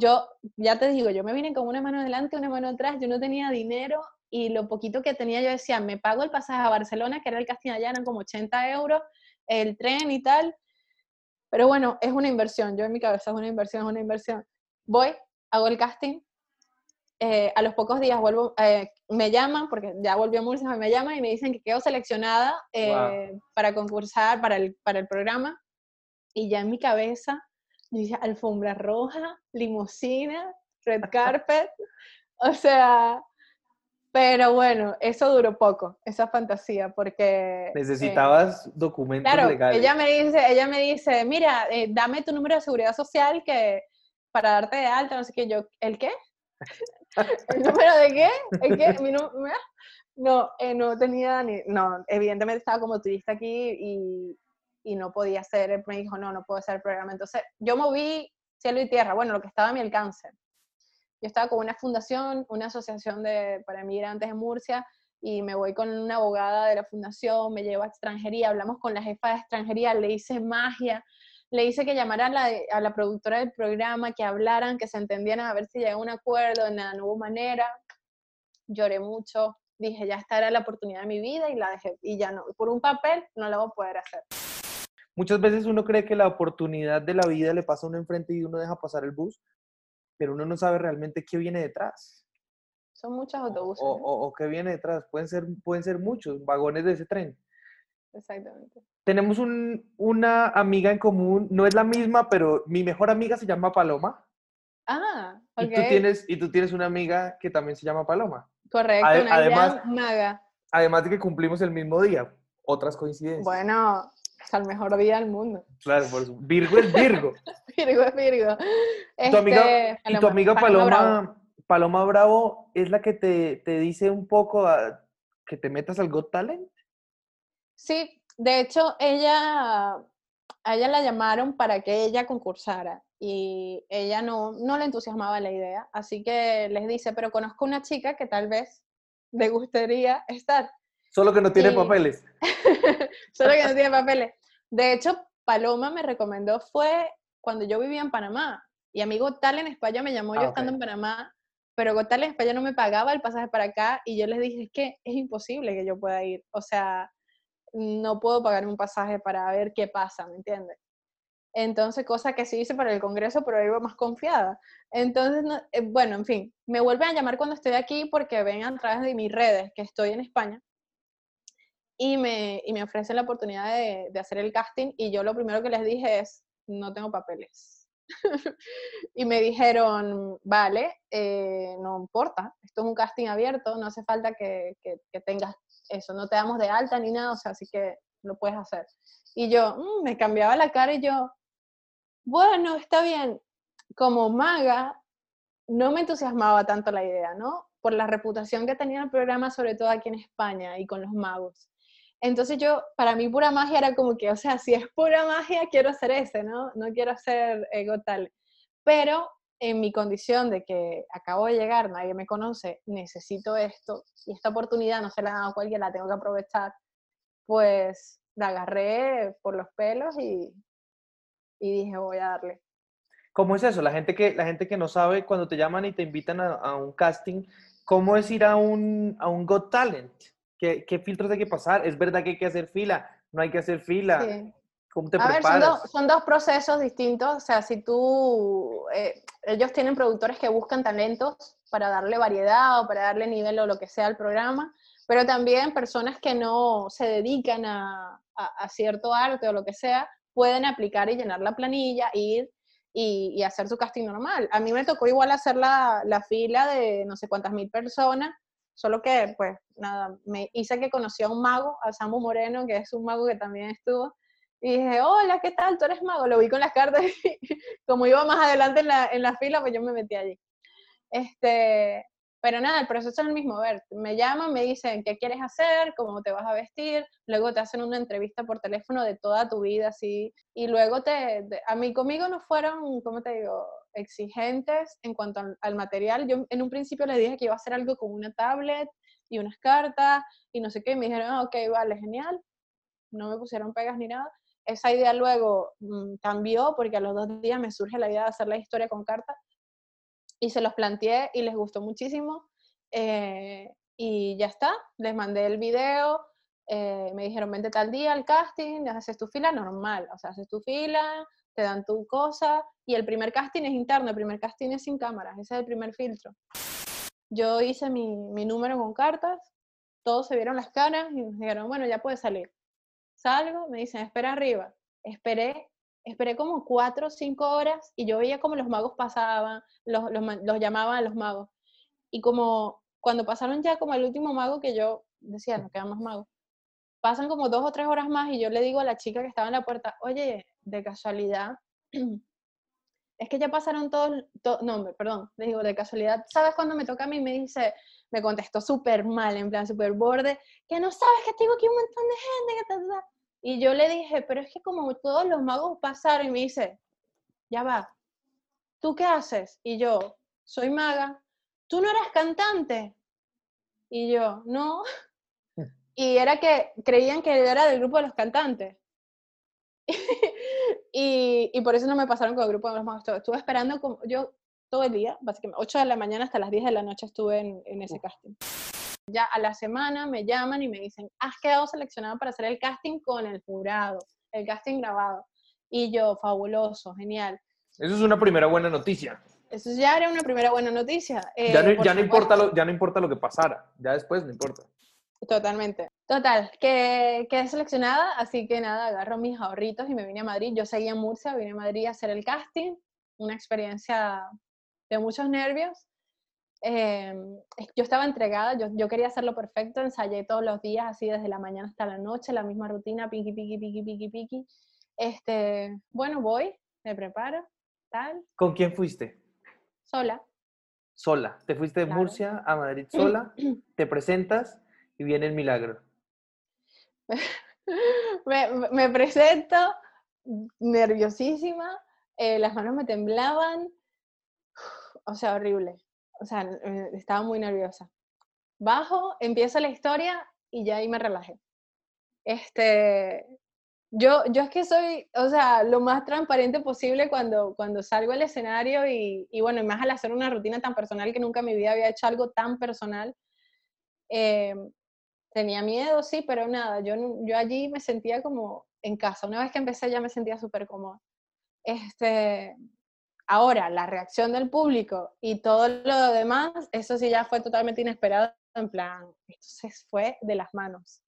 Speaker 1: Yo, ya te digo, yo me vine con una mano adelante, una mano atrás, yo no tenía dinero y lo poquito que tenía yo decía, me pago el pasaje a Barcelona, que era el casting allá, eran como 80 euros, el tren y tal. Pero bueno, es una inversión, yo en mi cabeza es una inversión, es una inversión. Voy, hago el casting, eh, a los pocos días vuelvo, eh, me llaman, porque ya volvió a Murcia, me llaman y me dicen que quedo seleccionada eh, para concursar para el, para el programa. Y ya en mi cabeza, yo dije, alfombra roja, limusina, red [laughs] carpet, o sea, pero bueno, eso duró poco, esa fantasía, porque...
Speaker 3: Necesitabas documentos
Speaker 1: claro,
Speaker 3: legales.
Speaker 1: Ella me dice, ella me dice, mira, dame tu número de seguridad social que para darte de alta, no sé qué, yo, ¿el qué? [laughs] ¿El número de qué? ¿El qué? ¿Mi no, eh, no tenía ni, no, evidentemente estaba como turista aquí y, y no podía hacer, me dijo, no, no puedo hacer el programa. Entonces yo moví cielo y tierra, bueno, lo que estaba a mi alcance. Yo estaba con una fundación, una asociación de, para emigrantes en Murcia, y me voy con una abogada de la fundación, me llevo a extranjería, hablamos con la jefa de extranjería, le hice magia, le hice que llamara a la, a la productora del programa, que hablaran, que se entendieran, a ver si llegaba a un acuerdo, nada, no hubo manera. Lloré mucho, dije, ya esta era la oportunidad de mi vida y la dejé, y ya no, por un papel no lo voy a poder hacer.
Speaker 3: Muchas veces uno cree que la oportunidad de la vida le pasa a uno enfrente y uno deja pasar el bus, pero uno no sabe realmente qué viene detrás.
Speaker 1: Son muchos autobuses.
Speaker 3: O, o, qué viene detrás. Pueden ser, pueden ser muchos vagones de ese tren.
Speaker 1: Exactamente.
Speaker 3: Tenemos un, una amiga en común, no es la misma, pero mi mejor amiga se llama Paloma.
Speaker 1: Ah,
Speaker 3: ok. Y tú tienes, y tú tienes una amiga que también se llama Paloma.
Speaker 1: Correcto, una además, maga.
Speaker 3: Además de que cumplimos el mismo día. Otras coincidencias.
Speaker 1: Bueno, es el mejor día del mundo.
Speaker 3: Claro, por. Virgo es Virgo. [laughs]
Speaker 1: Virgo es Virgo.
Speaker 3: tu amiga, este, y tu amiga Paloma, Paloma Bravo. es la que te, te dice un poco a, que te metas al Got Talent.
Speaker 1: Sí, de hecho, ella, a ella la llamaron para que ella concursara y ella no, no le entusiasmaba la idea, así que les dice, pero conozco una chica que tal vez le gustaría estar.
Speaker 3: Solo que no tiene papeles. [laughs]
Speaker 1: Solo que no tiene papeles. De hecho, Paloma me recomendó fue cuando yo vivía en Panamá. Y amigo tal en España me llamó yo ah, estando en Panamá, pero Gotal en España no me pagaba el pasaje para acá y yo les dije, es que es imposible que yo pueda ir. O sea, no puedo pagar un pasaje para ver qué pasa, ¿me entiendes? Entonces, cosa que sí hice para el Congreso, pero iba más confiada. Entonces, eh, bueno, en fin, me vuelven a llamar cuando estoy aquí porque ven a través de mis redes que estoy en España y me, y me ofrecen la oportunidad de, de, hacer el casting y yo lo primero que les dije es, no tengo papeles. [laughs] y me dijeron, vale, eh, no importa, esto es un casting abierto, no hace falta que, que, tengas eso, no te damos de alta ni nada, o sea, así que lo puedes hacer. Y yo mm, me cambiaba la cara y yo, bueno, está bien, como maga, no me entusiasmaba tanto la idea, ¿no? Por la reputación que tenía el programa, sobre todo aquí en España y con los magos. Entonces yo, para mí pura magia era como que, o sea, si es pura magia, quiero hacer ese, ¿no? No quiero hacer ego tal. Pero en mi condición de que acabo de llegar, nadie me conoce, necesito esto, y esta oportunidad no se la ha dado a cualquiera, la tengo que aprovechar, pues la agarré por los pelos y, y dije, voy a darle.
Speaker 3: ¿Cómo es eso? La gente que, la gente que no sabe, cuando te llaman y te invitan a, a un casting, ¿cómo es ir a un, a un Got Talent? ¿Qué, filtros hay que pasar? ¿Es verdad que hay que hacer fila? ¿No hay que hacer fila? ¿Cómo te preparas?
Speaker 1: son, dos, procesos distintos. O sea, si tú, eh, ellos tienen productores que buscan talentos para darle variedad o para darle nivel o lo que sea al programa, pero también personas que no se dedican a, a, cierto arte o lo que sea, pueden aplicar y llenar la planilla, ir y, hacer su casting normal. A mí me tocó igual hacer la, la fila de no sé cuántas mil personas, solo que, pues, nada, me hice que conocí a un mago, a Samu Moreno, que es un mago que también estuvo, y dije, hola, ¿qué tal? ¿Tú eres mago? Lo vi con las cartas [laughs] y como iba más adelante en la, en la fila, pues yo me metí allí. Este, pero nada, el proceso es el mismo. A ver, me llaman, me dicen qué quieres hacer, cómo te vas a vestir, luego te hacen una entrevista por teléfono de toda tu vida, así. Y luego te, a mí conmigo no fueron, ¿cómo te digo?, exigentes en cuanto al, material. Yo en un principio les dije que iba a hacer algo con una tablet y unas cartas y no sé qué. Me dijeron, ah, ok, vale, genial. No me pusieron pegas ni nada. Esa idea luego mm, cambió porque a los dos días me surge la idea de hacer la historia con cartas y se los planteé y les gustó muchísimo. Eh, y ya está, les mandé el video, eh, me dijeron, vente tal día al casting, haces tu fila normal, o sea, haces tu fila, te dan tu cosa, y el primer casting es interno, el primer casting es sin cámaras, ese es el primer filtro. Yo hice mi, mi número con cartas, todos se vieron las caras y me dijeron, bueno, ya puedes salir. Salgo, me dicen, espera arriba. Esperé esperé como cuatro o cinco horas y yo veía como los magos pasaban, los, los, llamaban a los magos. Y como cuando pasaron ya como el último mago que yo decía, no quedan más magos, pasan como dos o tres horas más y yo le digo a la chica que estaba en la puerta, oye, de casualidad, [clears throat] es que ya pasaron todos, no, perdón, le digo, de casualidad, ¿sabes cuando me toca a mí? Me dice, me contestó súper mal, en plan súper borde, que no sabes que tengo aquí un montón de gente, que y yo le dije, pero es que como todos los magos pasaron, y me dice, ya va, ¿tú qué haces? Y yo, soy maga. ¿Tú no eras cantante? Y yo, no. [laughs] Y era que creían que yo era del grupo de los cantantes. [laughs] y, y, por eso no me pasaron con el grupo de los magos. Estuve esperando como, yo todo el día, básicamente 8 de la mañana hasta las 10 de la noche estuve en, en ese casting ya a la semana me llaman y me dicen, has quedado seleccionado para hacer el casting con el jurado, el casting grabado. Y yo, fabuloso, genial.
Speaker 3: Eso es una primera buena noticia.
Speaker 1: Eso ya era una primera buena noticia.
Speaker 3: Eh, ya, no, ya, no importa lo, ya no importa lo que pasara, ya después no importa.
Speaker 1: Totalmente. Total, que quedé seleccionada, así que nada, agarro mis ahorritos y me vine a Madrid. Yo seguía en Murcia, vine a Madrid a hacer el casting, una experiencia de muchos nervios, Em, yo estaba entregada, yo, yo, quería hacerlo perfecto, ensayé todos los días, así desde la mañana hasta la noche, la misma rutina, piqui, piqui, piqui, piqui, piqui. Este, bueno, voy, me preparo, tal.
Speaker 3: ¿Con quién fuiste?
Speaker 1: Sola.
Speaker 3: Sola. Te fuiste de Murcia a Madrid sola, [clears throat] te presentas y viene el milagro. [laughs]
Speaker 1: me, me, presento nerviosísima, eh, las manos me temblaban, o sea, horrible o sea, eh, estaba muy nerviosa. Bajo, empieza la historia y ya ahí me relajé. Este, yo, yo es que soy, o sea, lo más transparente posible cuando, cuando salgo al escenario y, y bueno, y más al hacer una rutina tan personal que nunca en mi vida había hecho algo tan personal. Eh, tenía miedo, sí, pero nada, yo, yo allí me sentía como en casa. Una vez que empecé ya me sentía súper cómoda. Este, Ahora, la reacción del público y todo lo demás, eso sí ya fue totalmente inesperado, en plan, esto se fue de las manos.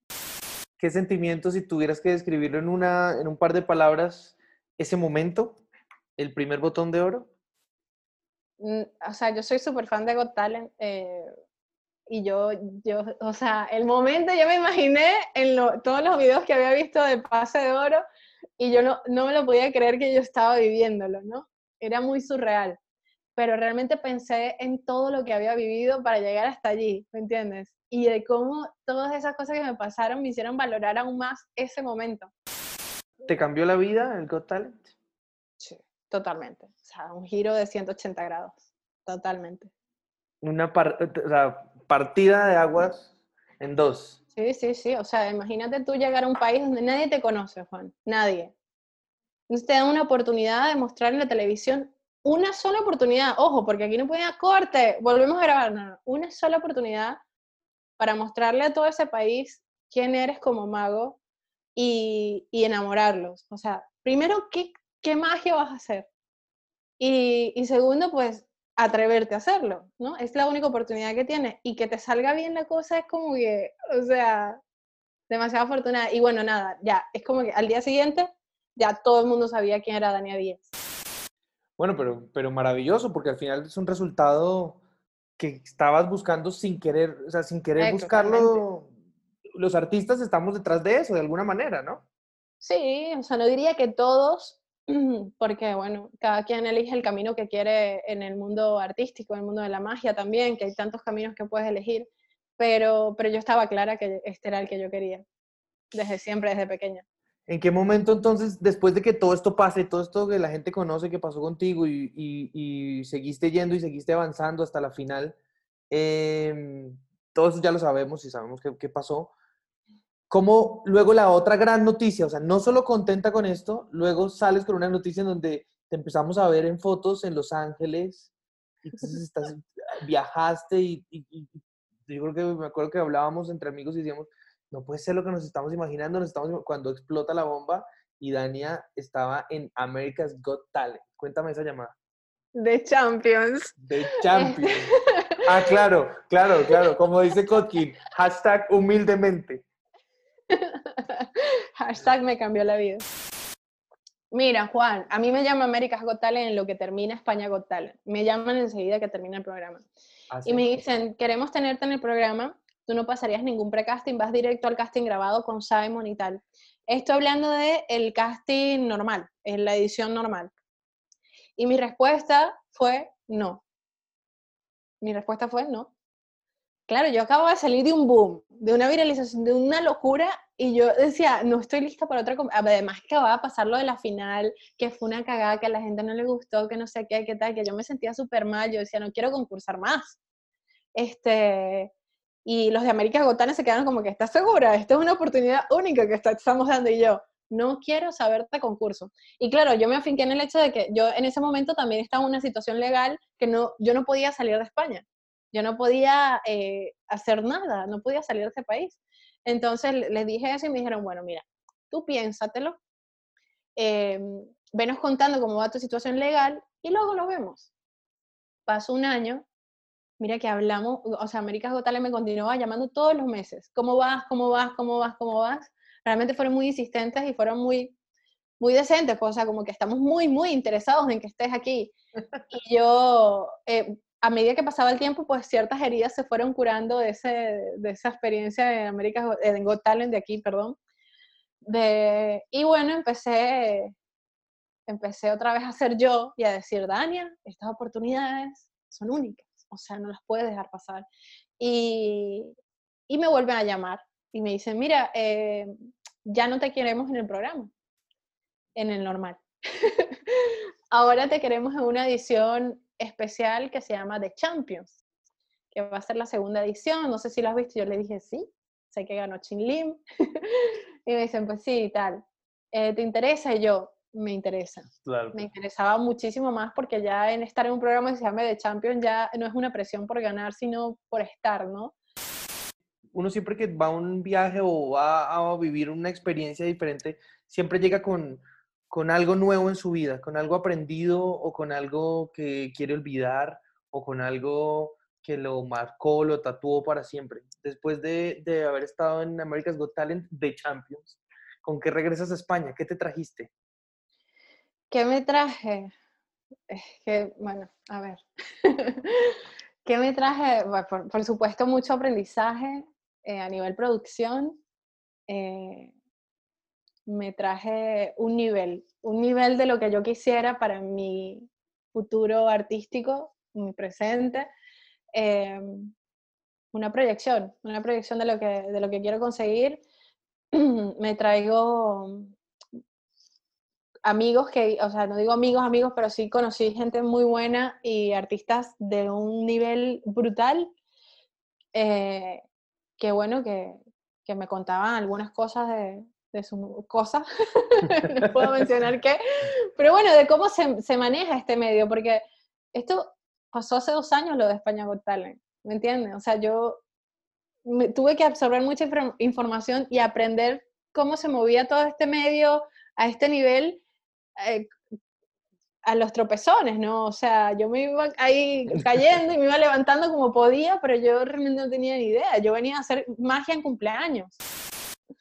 Speaker 3: ¿Qué sentimiento, si tuvieras que describirlo en, una, en un par de palabras, ese momento, el primer botón de oro?
Speaker 1: Mm, o sea, yo soy súper fan de Got Talent. Eh, y yo, yo, o sea, el momento yo me imaginé en todos los videos que había visto de Pase de Oro y yo no, no me lo podía creer que yo estaba viviéndolo, ¿no? era muy surreal, pero realmente pensé en todo lo que había vivido para llegar hasta allí, ¿me entiendes? Y de cómo todas esas cosas que me pasaron me hicieron valorar aún más ese momento.
Speaker 3: ¿Te cambió la vida el Got Talent?
Speaker 1: Sí, totalmente. O sea, un giro de 180 grados, totalmente.
Speaker 3: Una partida de aguas en dos.
Speaker 1: Sí, sí, sí. O sea, imagínate tú llegar a un país donde nadie te conoce, Juan. Nadie. Entonces te dan una oportunidad de mostrar en la televisión una sola oportunidad, ojo, porque aquí no podía corte, volvemos a grabar, no, una sola oportunidad para mostrarle a todo ese país quién eres como mago y, enamorarlos. O sea, primero, ¿qué, ¿qué, magia vas a hacer? Y, y, segundo, pues atreverte a hacerlo, ¿no? Es la única oportunidad que tienes y que te salga bien la cosa es como que, o sea, demasiado afortunada. Y bueno, nada, ya, es como que al día siguiente ya todo el mundo sabía quién era Dania Díaz.
Speaker 3: Bueno, pero, pero maravilloso, porque al final es un resultado que estabas buscando sin querer, o sea, sin querer
Speaker 1: Eh,
Speaker 3: buscarlo. Los artistas estamos detrás de eso, de alguna manera, ¿no?
Speaker 1: Sí, o sea, no diría que todos, porque bueno, cada quien elige el camino que quiere en el mundo artístico, en el mundo de la magia también, que hay tantos caminos que puedes elegir, pero, pero yo estaba clara que este era el que yo quería, desde siempre, desde pequeña.
Speaker 3: ¿En qué momento entonces, después de que todo esto pase, todo esto que la gente conoce que pasó contigo y, seguiste yendo y seguiste avanzando hasta la final, em, todo eso ya lo sabemos y sabemos qué pasó. ¿Cómo luego la otra gran noticia, o sea, no solo contenta con esto, luego sales con una noticia en donde te empezamos a ver en fotos en Los Ángeles, y entonces estás, viajaste y, y- y- yo creo que me acuerdo que hablábamos entre amigos y decíamos, no puede ser lo que nos estamos imaginando, nos estamos cuando explota la bomba y Dania estaba en America's Got Talent. Cuéntame esa llamada.
Speaker 1: De Champions.
Speaker 3: De Champions. Ah, claro, claro, claro. Como dice Kotkin, hashtag humildemente. [laughs]
Speaker 1: Hashtag me cambió la vida. Mira, Juan, a mí me llama América's Got Talent en lo que termina España Got Talent. Me llaman enseguida que termina el programa.
Speaker 3: Así.
Speaker 1: Y me dicen, queremos tenerte en el programa, tú no pasarías ningún precasting, vas directo al casting grabado con Simon y tal. Estoy hablando de el casting normal, en la edición normal. Y mi respuesta fue no. Mi respuesta fue no. Claro, yo acabo de salir de un boom, de una viralización, de una locura, y yo decía, no estoy lista para otra... com-". Además que va a pasar lo de la final, que fue una cagada, que a la gente no le gustó, que no sé qué, qué tal, que yo me sentía súper mal, yo decía, no quiero concursar más. Este, y los de América Got Talent se quedaron como que, ¿estás segura? Esta es una oportunidad única que está- estamos dando, y yo, no quiero saber de concurso. Y claro, yo me afinqué en el hecho de que yo en ese momento también estaba en una situación legal que no, yo no podía salir de España. Yo no podía eh, hacer nada, no podía salir de ese país. Entonces le- les dije eso y me dijeron, bueno, mira, tú piénsatelo, eh, venos contando cómo va tu situación legal y luego lo vemos. Pasó un año, mira que hablamos, o sea, América Got Talent me continuaba llamando todos los meses, ¿cómo vas? ¿Cómo vas? ¿Cómo vas? ¿Cómo vas? Realmente fueron muy insistentes y fueron muy, muy decentes, pues, o sea, como que estamos muy, muy interesados en que estés aquí. Y yo, eh, a medida que pasaba el tiempo, pues ciertas heridas se fueron curando de, ese, de esa experiencia en América, en Got Talent de aquí, perdón. De, y bueno, empecé, empecé otra vez a ser yo y a decir, Dania, estas oportunidades son únicas, o sea, no las puedes dejar pasar. Y, y me vuelven a llamar y me dicen, mira, eh, ya no te queremos en el programa, en el normal. [laughs] Ahora te queremos en una edición especial que se llama The Champions, que va a ser la segunda edición. No sé si lo has visto. Yo le dije sí, sé que ganó Chin Lim. [laughs] y me dicen, pues sí, y tal. Eh, ¿Te interesa? Y yo, me interesa.
Speaker 3: Claro.
Speaker 1: Me interesaba muchísimo más porque ya en estar en un programa que se llame The Champions ya no es una presión por ganar, sino por estar, ¿no?
Speaker 3: Uno siempre que va a un viaje o va a vivir una experiencia diferente, siempre llega con, con algo nuevo en su vida, con algo aprendido o con algo que quiere olvidar o con algo que lo marcó, lo tatuó para siempre. Después de, de haber estado en America's Got Talent de Champions, ¿con qué regresas a España? ¿Qué te trajiste?
Speaker 1: ¿Qué me traje? Que, bueno, a ver. [laughs] ¿Qué me traje? Por, por supuesto, mucho aprendizaje eh, a nivel producción. eh, me traje un nivel, un nivel de lo que yo quisiera para mi futuro artístico, mi presente. eh, una proyección, una proyección de lo que, de lo que quiero conseguir. [clears throat] me traigo amigos que, o sea, no digo amigos, amigos, pero sí conocí gente muy buena y artistas de un nivel brutal, eh, que bueno, que, que me contaban algunas cosas de, de sus cosas, [laughs] no puedo mencionar qué, pero bueno, de cómo se, se maneja este medio, porque esto pasó hace dos años lo de España Got ¿me entiendes? O sea, yo me, tuve que absorber mucha infor- información y aprender cómo se movía todo este medio a este nivel eh, a los tropezones, ¿no? O sea, yo me iba ahí cayendo y me iba levantando como podía, pero yo realmente no tenía ni idea. Yo venía a hacer magia en cumpleaños.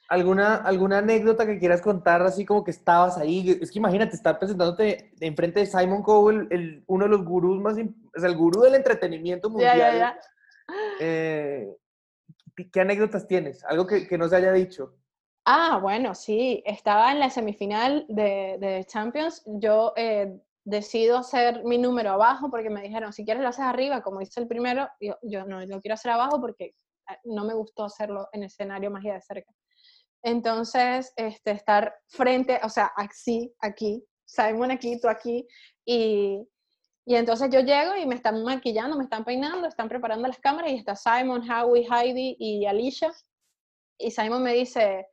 Speaker 3: ¿Alguna, ¿Alguna anécdota que quieras contar así como que estabas ahí? Es que imagínate estar presentándote enfrente de Simon Cowell, el, uno de los gurús más, es el gurú del entretenimiento mundial. Ya, ya, ya. Eh, ¿Qué anécdotas tienes? Algo que, que, no se haya dicho.
Speaker 1: Ah, bueno, sí. Estaba en la semifinal de, de Champions. Yo eh, decido hacer mi número abajo porque me dijeron, si quieres lo haces arriba, como hice el primero. Yo, yo no lo quiero hacer abajo porque ah, no me gustó hacerlo en escenario magia de cerca. Entonces, este, estar frente, o sea, así, aquí, Simon aquí, tú aquí, y, y entonces yo llego y me están maquillando, me están peinando, están preparando las cámaras y está Simon, Howie, Heidi y Alicia. Y Simon me dice,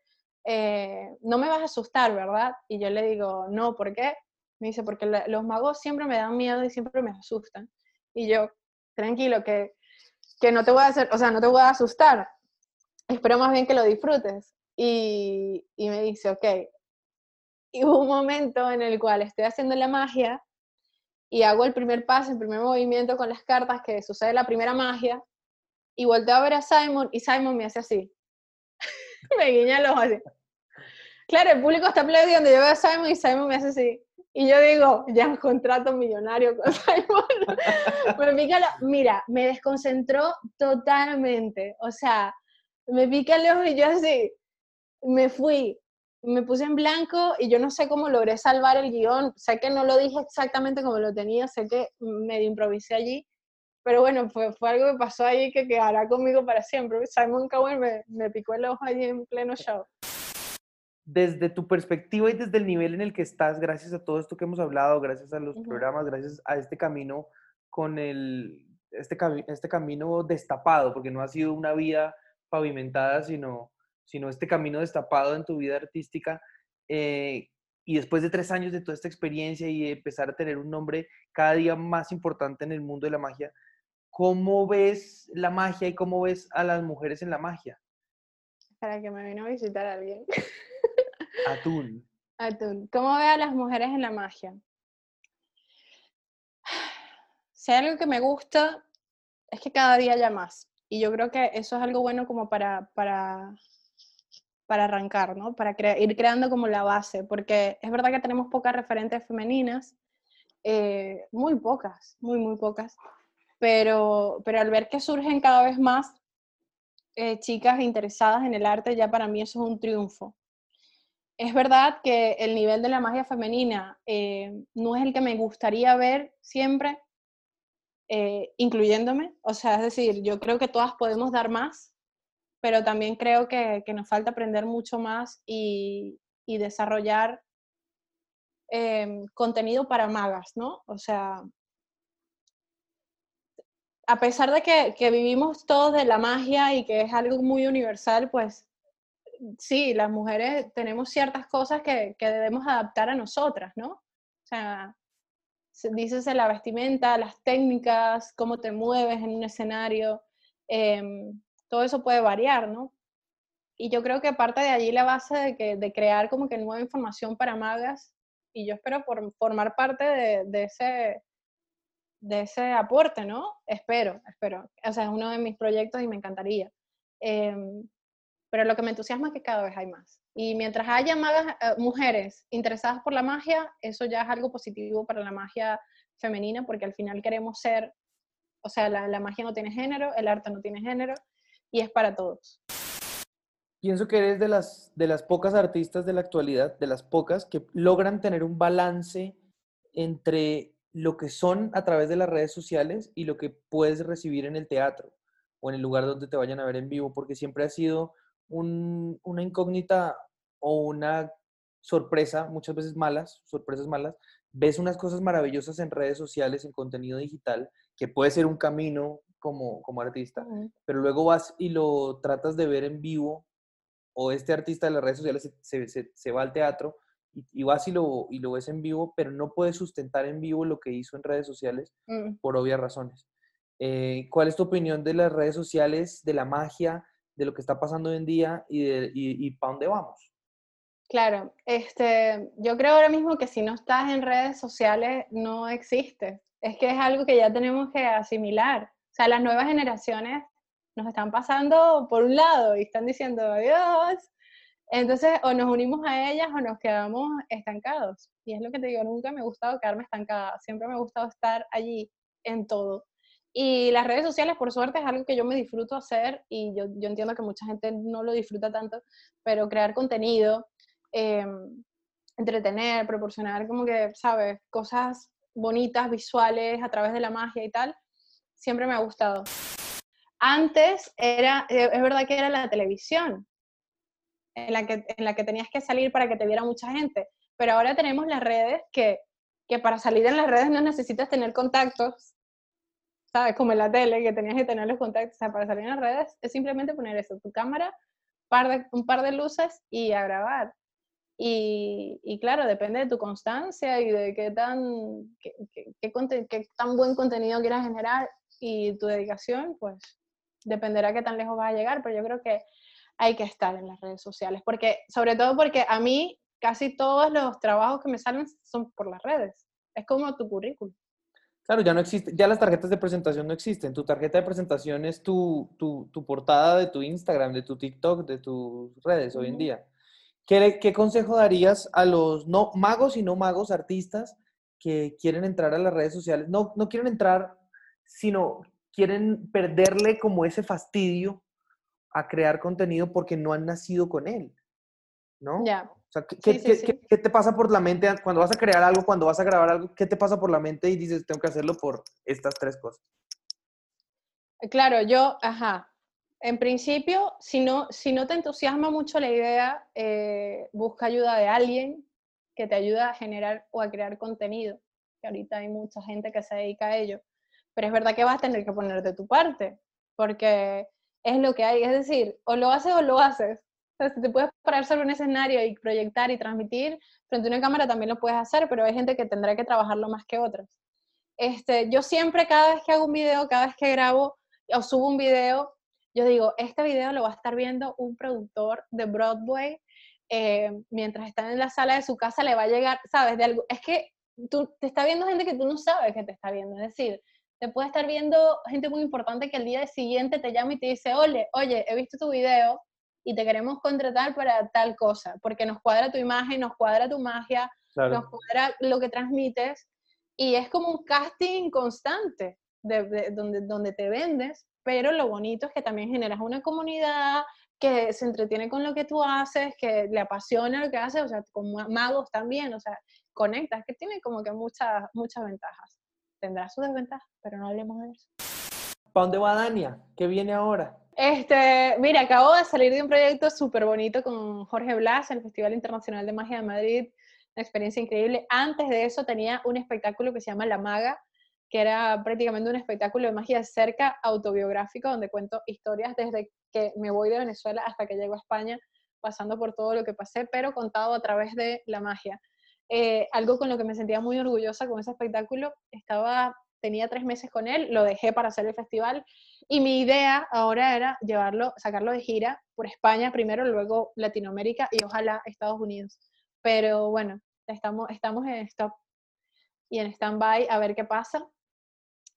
Speaker 1: eh, no me vas a asustar, ¿verdad? Y yo le digo, no, ¿por qué? Me dice, porque los magos siempre me dan miedo y siempre me asustan. Y yo, tranquilo, que, que no te voy a hacer, o sea, no te voy a asustar. Espero más bien que lo disfrutes. Y, y me dice, ok. Y hubo un momento en el cual estoy haciendo la magia y hago el primer paso, el primer movimiento con las cartas, que sucede la primera magia, y volteo a ver a Simon y Simon me hace así. [laughs] me guiña los así. Claro, el público está aplaudiendo, yo veo a Simon y Simon me hace así. Y yo digo, ya un contrato millonario con [laughs] Simon. me pica Mira, me desconcentró totalmente. O sea, me pica el ojo y yo así, me fui, me puse en blanco y yo no sé cómo logré salvar el guion. Sé que no lo dije exactamente como lo tenía, sé que medio improvisé allí, pero bueno, fue, fue algo que pasó ahí que quedará conmigo para siempre. Simon Cowell me, me picó el ojo allí en pleno show.
Speaker 3: Desde tu perspectiva y desde el nivel en el que estás, gracias a todo esto que hemos hablado, gracias a los programas, gracias a este camino con el, este, este camino destapado, porque no ha sido una vida pavimentada, sino sino este camino destapado en tu vida artística. Eh, y después de tres años de toda esta experiencia y empezar a tener un nombre cada día más importante en el mundo de la magia, ¿cómo ves la magia y cómo ves a las mujeres en la magia?
Speaker 1: Para que me vino a visitar alguien.
Speaker 3: Atún. [laughs]
Speaker 1: Atún. ¿Cómo ve a las mujeres en la magia? Si hay algo que me gusta, es que cada día haya más. Y yo creo que eso es algo bueno como para, para para arrancar, ¿no? Para ir creando como la base, porque es verdad que tenemos pocas referentes femeninas, eh, muy pocas, muy, muy pocas, pero, pero al ver que surgen cada vez más eh, chicas interesadas en el arte, ya para mí eso es un triunfo. Es verdad que el nivel de la magia femenina eh, no es el que me gustaría ver siempre, incluyéndome, o sea, es decir, yo creo que todas podemos dar más, pero también creo que, nos falta aprender mucho más y, desarrollar em, contenido para magas, ¿no? O sea, a pesar de que, vivimos todos de la magia y que es algo muy universal, pues sí, las mujeres tenemos ciertas cosas que, debemos adaptar a nosotras, ¿no? O sea, dices la vestimenta, las técnicas, cómo te mueves en un escenario. Em, todo eso puede variar, ¿no? Y yo creo que parte de allí la base de, que, de crear como que nueva información para magas, y yo espero por, formar parte de, ese, de ese aporte, ¿no? Espero, espero. O sea, es uno de mis proyectos y me encantaría. Em, pero lo que me entusiasma es que cada vez hay más. Y mientras haya magas, eh, mujeres interesadas por la magia, eso ya es algo positivo para la magia femenina, porque al final queremos ser, o sea, la magia no tiene género, el arte no tiene género, y es para todos.
Speaker 3: Pienso que eres de las, de las pocas artistas de la actualidad, de las pocas que logran tener un balance entre lo que son a través de las redes sociales y lo que puedes recibir en el teatro o en el lugar donde te vayan a ver en vivo, porque siempre ha sido una incógnita o una sorpresa, muchas veces malas, sorpresas malas. Ves unas cosas maravillosas en redes sociales, en contenido digital, que puede ser un camino como, como artista, pero luego vas y lo tratas de ver en vivo, o este artista de las redes sociales se, se, se va al teatro y, vas y lo, y lo ves en vivo, pero no puedes sustentar en vivo lo que hizo en redes sociales mm. por obvias razones. Eh, ¿Cuál es tu opinión de las redes sociales, de la magia, de lo que está pasando hoy en día y, de, y, y para dónde vamos?
Speaker 1: Claro, este, yo creo ahora mismo que si no estás en redes sociales no existe. Es que es algo que ya tenemos que asimilar sea, las nuevas generaciones nos están pasando por un lado y están diciendo adiós, Entonces, o nos unimos a ellas o nos quedamos estancados. Y es lo que te digo, nunca me ha gustado quedarme estancada, siempre me ha gustado estar allí en todo. Y las redes sociales, por suerte, es algo que yo me disfruto hacer y yo, yo entiendo que mucha gente no lo disfruta tanto, pero crear contenido, em, entretener, proporcionar como que, ¿sabes? Cosas bonitas, visuales, a través de la magia y tal, siempre me ha gustado. Antes era, eh, es verdad que era la televisión, en la, que, en la que tenías que salir para que te viera mucha gente, pero ahora tenemos las redes que, que para salir en las redes no necesitas tener contactos, ¿sabes? Como en la tele, que tenías que tener los contactos, o sea, para salir en las redes es simplemente poner eso, tu cámara, par de, un par de luces y a grabar. Y, y, claro, depende de tu constancia y de qué tan, qué, qué, qué, tan buen contenido quieras generar y tu dedicación, pues dependerá qué tan lejos vas a llegar, pero yo creo que hay que estar en las redes sociales, porque sobre todo porque a mí casi todos los trabajos que me salen son por las redes, es como tu currículum.
Speaker 3: Claro, ya no existe, ya las tarjetas de presentación no existen. Tu tarjeta de presentación es tu, tu, tu portada de tu Instagram, de tu TikTok, de tus redes hoy en día. ¿Qué, ¿Qué, consejo darías a los no magos y no magos artistas que quieren entrar a las redes sociales? No, no quieren entrar, sino quieren perderle como ese fastidio a crear contenido porque no han nacido con él, ¿no?
Speaker 1: Ya.
Speaker 3: O sea, ¿qué, sí, sí, sí. ¿qué, ¿qué, te pasa por la mente cuando vas a crear algo, cuando vas a grabar algo? ¿Qué te pasa por la mente y dices, tengo que hacerlo por estas tres cosas?
Speaker 1: Claro, yo, ajá. En principio, si no, si no te entusiasma mucho la idea, eh, busca ayuda de alguien que te ayude a generar o a crear contenido. Que ahorita hay mucha gente que se dedica a ello. Pero es verdad que vas a tener que poner de tu parte, porque es lo que hay. Es decir, o lo haces o lo haces. Si te puedes parar sobre un escenario y proyectar y transmitir frente a una cámara también lo puedes hacer, pero hay gente que tendrá que trabajarlo más que otras. Este, yo siempre, cada vez que hago un video, cada vez que grabo o subo un video, yo digo, este video lo va a estar viendo un productor de Broadway eh, mientras está en la sala de su casa, le va a llegar, ¿sabes? De algo, es que tú, te está viendo gente que tú no sabes que te está viendo, es decir, te puede estar viendo gente muy importante que el día siguiente te llama y te dice, oye, oye, he visto tu video y te queremos contratar para tal cosa, porque nos cuadra tu imagen, nos cuadra tu magia, claro. nos cuadra lo que transmites, y es como un casting constante, de, de, donde, donde te vendes, pero lo bonito es que también generas una comunidad que se entretiene con lo que tú haces, que le apasiona lo que haces, o sea, con magos también, o sea, conectas, que tiene como que muchas, muchas ventajas. Tendrá sus desventajas, pero no hablemos de eso.
Speaker 3: ¿Para dónde va Dania? ¿Qué viene ahora?
Speaker 1: Este, mira, acabo de salir de un proyecto súper bonito con Jorge Blas, en el Festival Internacional de Magia de Madrid, una experiencia increíble. Antes de eso tenía un espectáculo que se llama La Maga, que era prácticamente un espectáculo de magia cerca autobiográfico, donde cuento historias desde que me voy de Venezuela hasta que llego a España, pasando por todo lo que pasé, pero contado a través de la magia. Eh, algo con lo que me sentía muy orgullosa con ese espectáculo, estaba, tenía tres meses con él, lo dejé para hacer el festival, y mi idea ahora era llevarlo, sacarlo de gira por España primero, luego Latinoamérica y ojalá Estados Unidos. Pero bueno, estamos, estamos en stop y en stand-by a ver qué pasa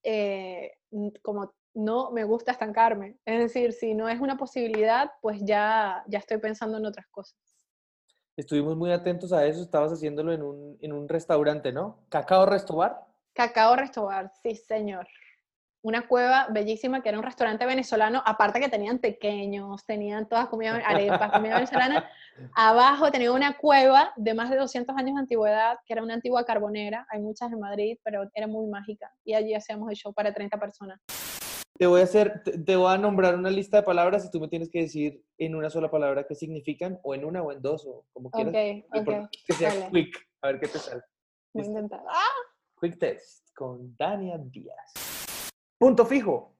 Speaker 1: eh, como no me gusta estancarme. Es decir, si no es una posibilidad, pues ya, ya estoy pensando en otras cosas.
Speaker 3: Estuvimos muy atentos a eso, estabas haciéndolo en un, en un restaurante, ¿no? ¿Cacao Restobar?
Speaker 1: Cacao Restobar, sí, señor. Una cueva bellísima que era un restaurante venezolano, aparte que tenían pequeños, tenían todas comida, arepas, comida venezolana. [laughs] Abajo tenía una cueva de más de 200 años de antigüedad, que era una antigua carbonera, hay muchas en Madrid, pero era muy mágica. Y allí hacíamos el show para 30 personas.
Speaker 3: Te voy a hacer, te, te voy a nombrar una lista de palabras y tú me tienes que decir en una sola palabra qué significan, o en una o en dos, o como quieras.
Speaker 1: Ok, ok.
Speaker 3: Que sea
Speaker 1: Dale.
Speaker 3: quick, a ver qué te sale.
Speaker 1: Voy a intentar. ¡Ah!
Speaker 3: Quick test con Dania Díaz. Punto fijo.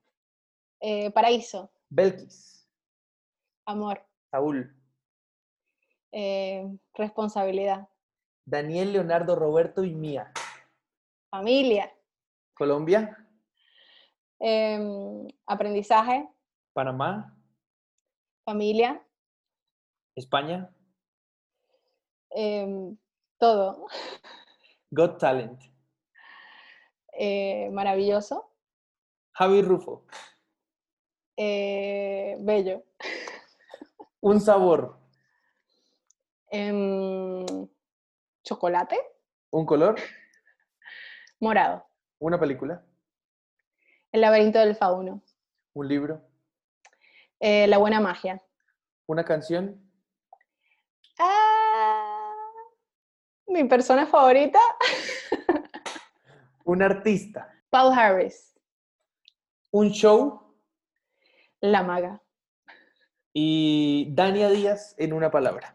Speaker 1: Eh, paraíso,
Speaker 3: Belkis.
Speaker 1: amor,
Speaker 3: Saúl.
Speaker 1: eh, responsabilidad,
Speaker 3: Daniel, Leonardo, Roberto y Mía.
Speaker 1: familia,
Speaker 3: Colombia.
Speaker 1: Em, aprendizaje,
Speaker 3: Panamá.
Speaker 1: familia,
Speaker 3: España.
Speaker 1: em, todo.
Speaker 3: Got Talent.
Speaker 1: Eh, maravilloso,
Speaker 3: Javi Rufo.
Speaker 1: eh, bello,
Speaker 3: Un sabor.
Speaker 1: Em, chocolate,
Speaker 3: ¿Un color?
Speaker 1: morado.
Speaker 3: ¿Una película?
Speaker 1: El laberinto del fauno.
Speaker 3: ¿Un libro?
Speaker 1: Eh, la buena magia.
Speaker 3: ¿Una canción?
Speaker 1: Ah, mi persona favorita, [laughs]
Speaker 3: ¿Un artista?
Speaker 1: Paul Harris,
Speaker 3: ¿Un show?
Speaker 1: la maga.
Speaker 3: Y Dania Díaz en una palabra.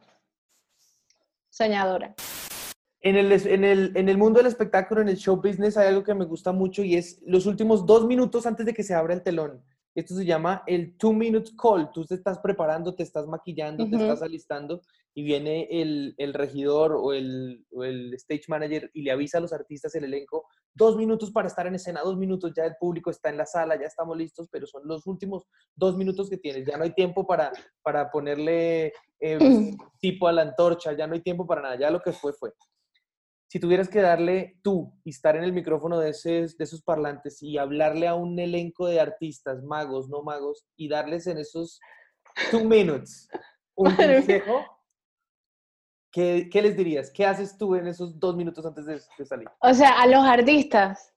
Speaker 1: Soñadora.
Speaker 3: En el, en, el, en el mundo del espectáculo, en el show business, hay algo que me gusta mucho y es los últimos dos minutos antes de que se abra el telón. Esto se llama el two minutes call. Tú te estás preparando, te estás maquillando, te
Speaker 1: Ujú.
Speaker 3: estás alistando y viene el, el regidor o el, o el stage manager y le avisa a los artistas, el elenco, dos minutos para estar en escena, dos minutos, ya el público está en la sala, ya estamos listos, pero son los últimos dos minutos que tienes. Ya no hay tiempo para, para ponerle eh, [clears throat] tipo a la antorcha, ya no hay tiempo para nada, ya lo que fue fue. Si tuvieras que darle tú y estar en el micrófono de, esos- de esos parlantes y hablarle a un elenco de artistas, magos, no magos, y darles en esos two minutes un consejo, ¿qué, qué les dirías? ¿Qué haces tú en esos dos minutos antes de, de salir?
Speaker 1: O sea, a los artistas.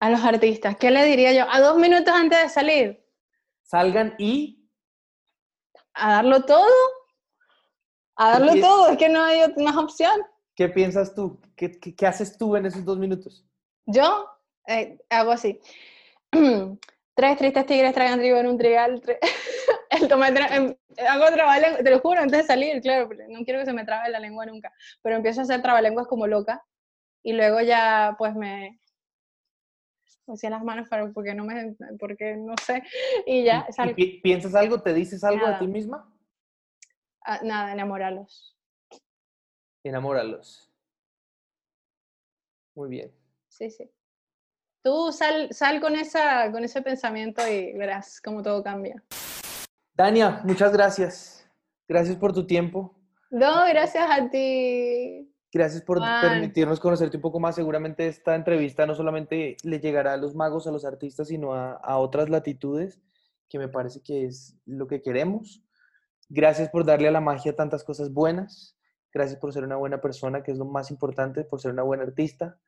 Speaker 1: A los artistas. ¿Qué le diría yo? A dos minutos antes de salir.
Speaker 3: Salgan y
Speaker 1: A darlo todo. A darlo todo. Es que no hay más opción.
Speaker 3: ¿Qué piensas tú? ¿Qué, qué, qué haces tú en esos dos minutos?
Speaker 1: Yo eh, hago así. [clears throat] Tres tristes tigres tragan trigo en un trigal. tre- [laughs] El tomate, em, hago trabalengua, te lo juro, antes de salir, claro, no quiero que se me trabe la lengua nunca. Pero empiezo a hacer trabalenguas como loca. Y luego ya, pues me. Hacía las manos para, porque no me. Porque no sé. Y ya,
Speaker 3: ¿Y- ¿Piensas algo? ¿Te dices algo a
Speaker 1: Nada.
Speaker 3: ti misma?
Speaker 1: Ah, nada, enamorarlos.
Speaker 3: Enamóralos. Muy bien.
Speaker 1: Sí, sí. Tú sal, sal con, esa, con ese pensamiento y verás cómo todo cambia.
Speaker 3: Dania, muchas gracias. Gracias por tu tiempo.
Speaker 1: No, gracias a ti.
Speaker 3: Gracias por
Speaker 1: Juan.
Speaker 3: permitirnos conocerte un poco más. Seguramente esta entrevista no solamente le llegará a los magos, a los artistas, sino a, a otras latitudes, que me parece que es lo que queremos. Gracias por darle a la magia tantas cosas buenas. Gracias por ser una buena persona, que es lo más importante, por ser una buena artista.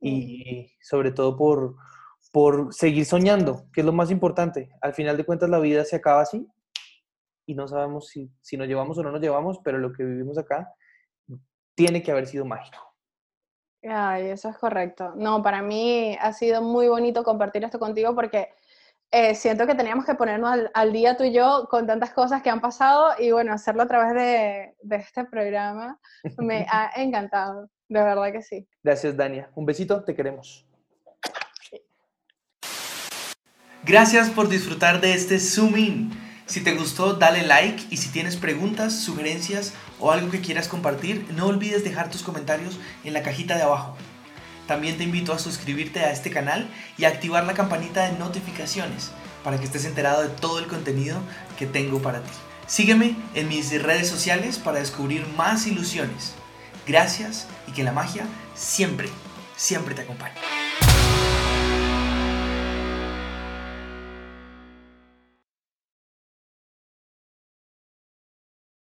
Speaker 3: Y sobre todo por, por seguir soñando, que es lo más importante. Al final de cuentas, la vida se acaba así y no sabemos si, si nos llevamos o no nos llevamos, pero lo que vivimos acá tiene que haber sido mágico.
Speaker 1: Ay, eso es correcto. No, para mí ha sido muy bonito compartir esto contigo porque eh, siento que teníamos que ponernos al, al día tú y yo con tantas cosas que han pasado y bueno, hacerlo a través de, de este programa me [laughs] ha encantado, de verdad que sí.
Speaker 3: Gracias, Dania. Un besito, te queremos.
Speaker 2: Gracias por disfrutar de este Zoom In. Si te gustó, dale like y si tienes preguntas, sugerencias o algo que quieras compartir, no olvides dejar tus comentarios en la cajita de abajo. También te invito a suscribirte a este canal y a activar la campanita de notificaciones para que estés enterado de todo el contenido que tengo para ti. Sígueme en mis redes sociales para descubrir más ilusiones. Gracias y que la magia siempre, siempre te acompañe.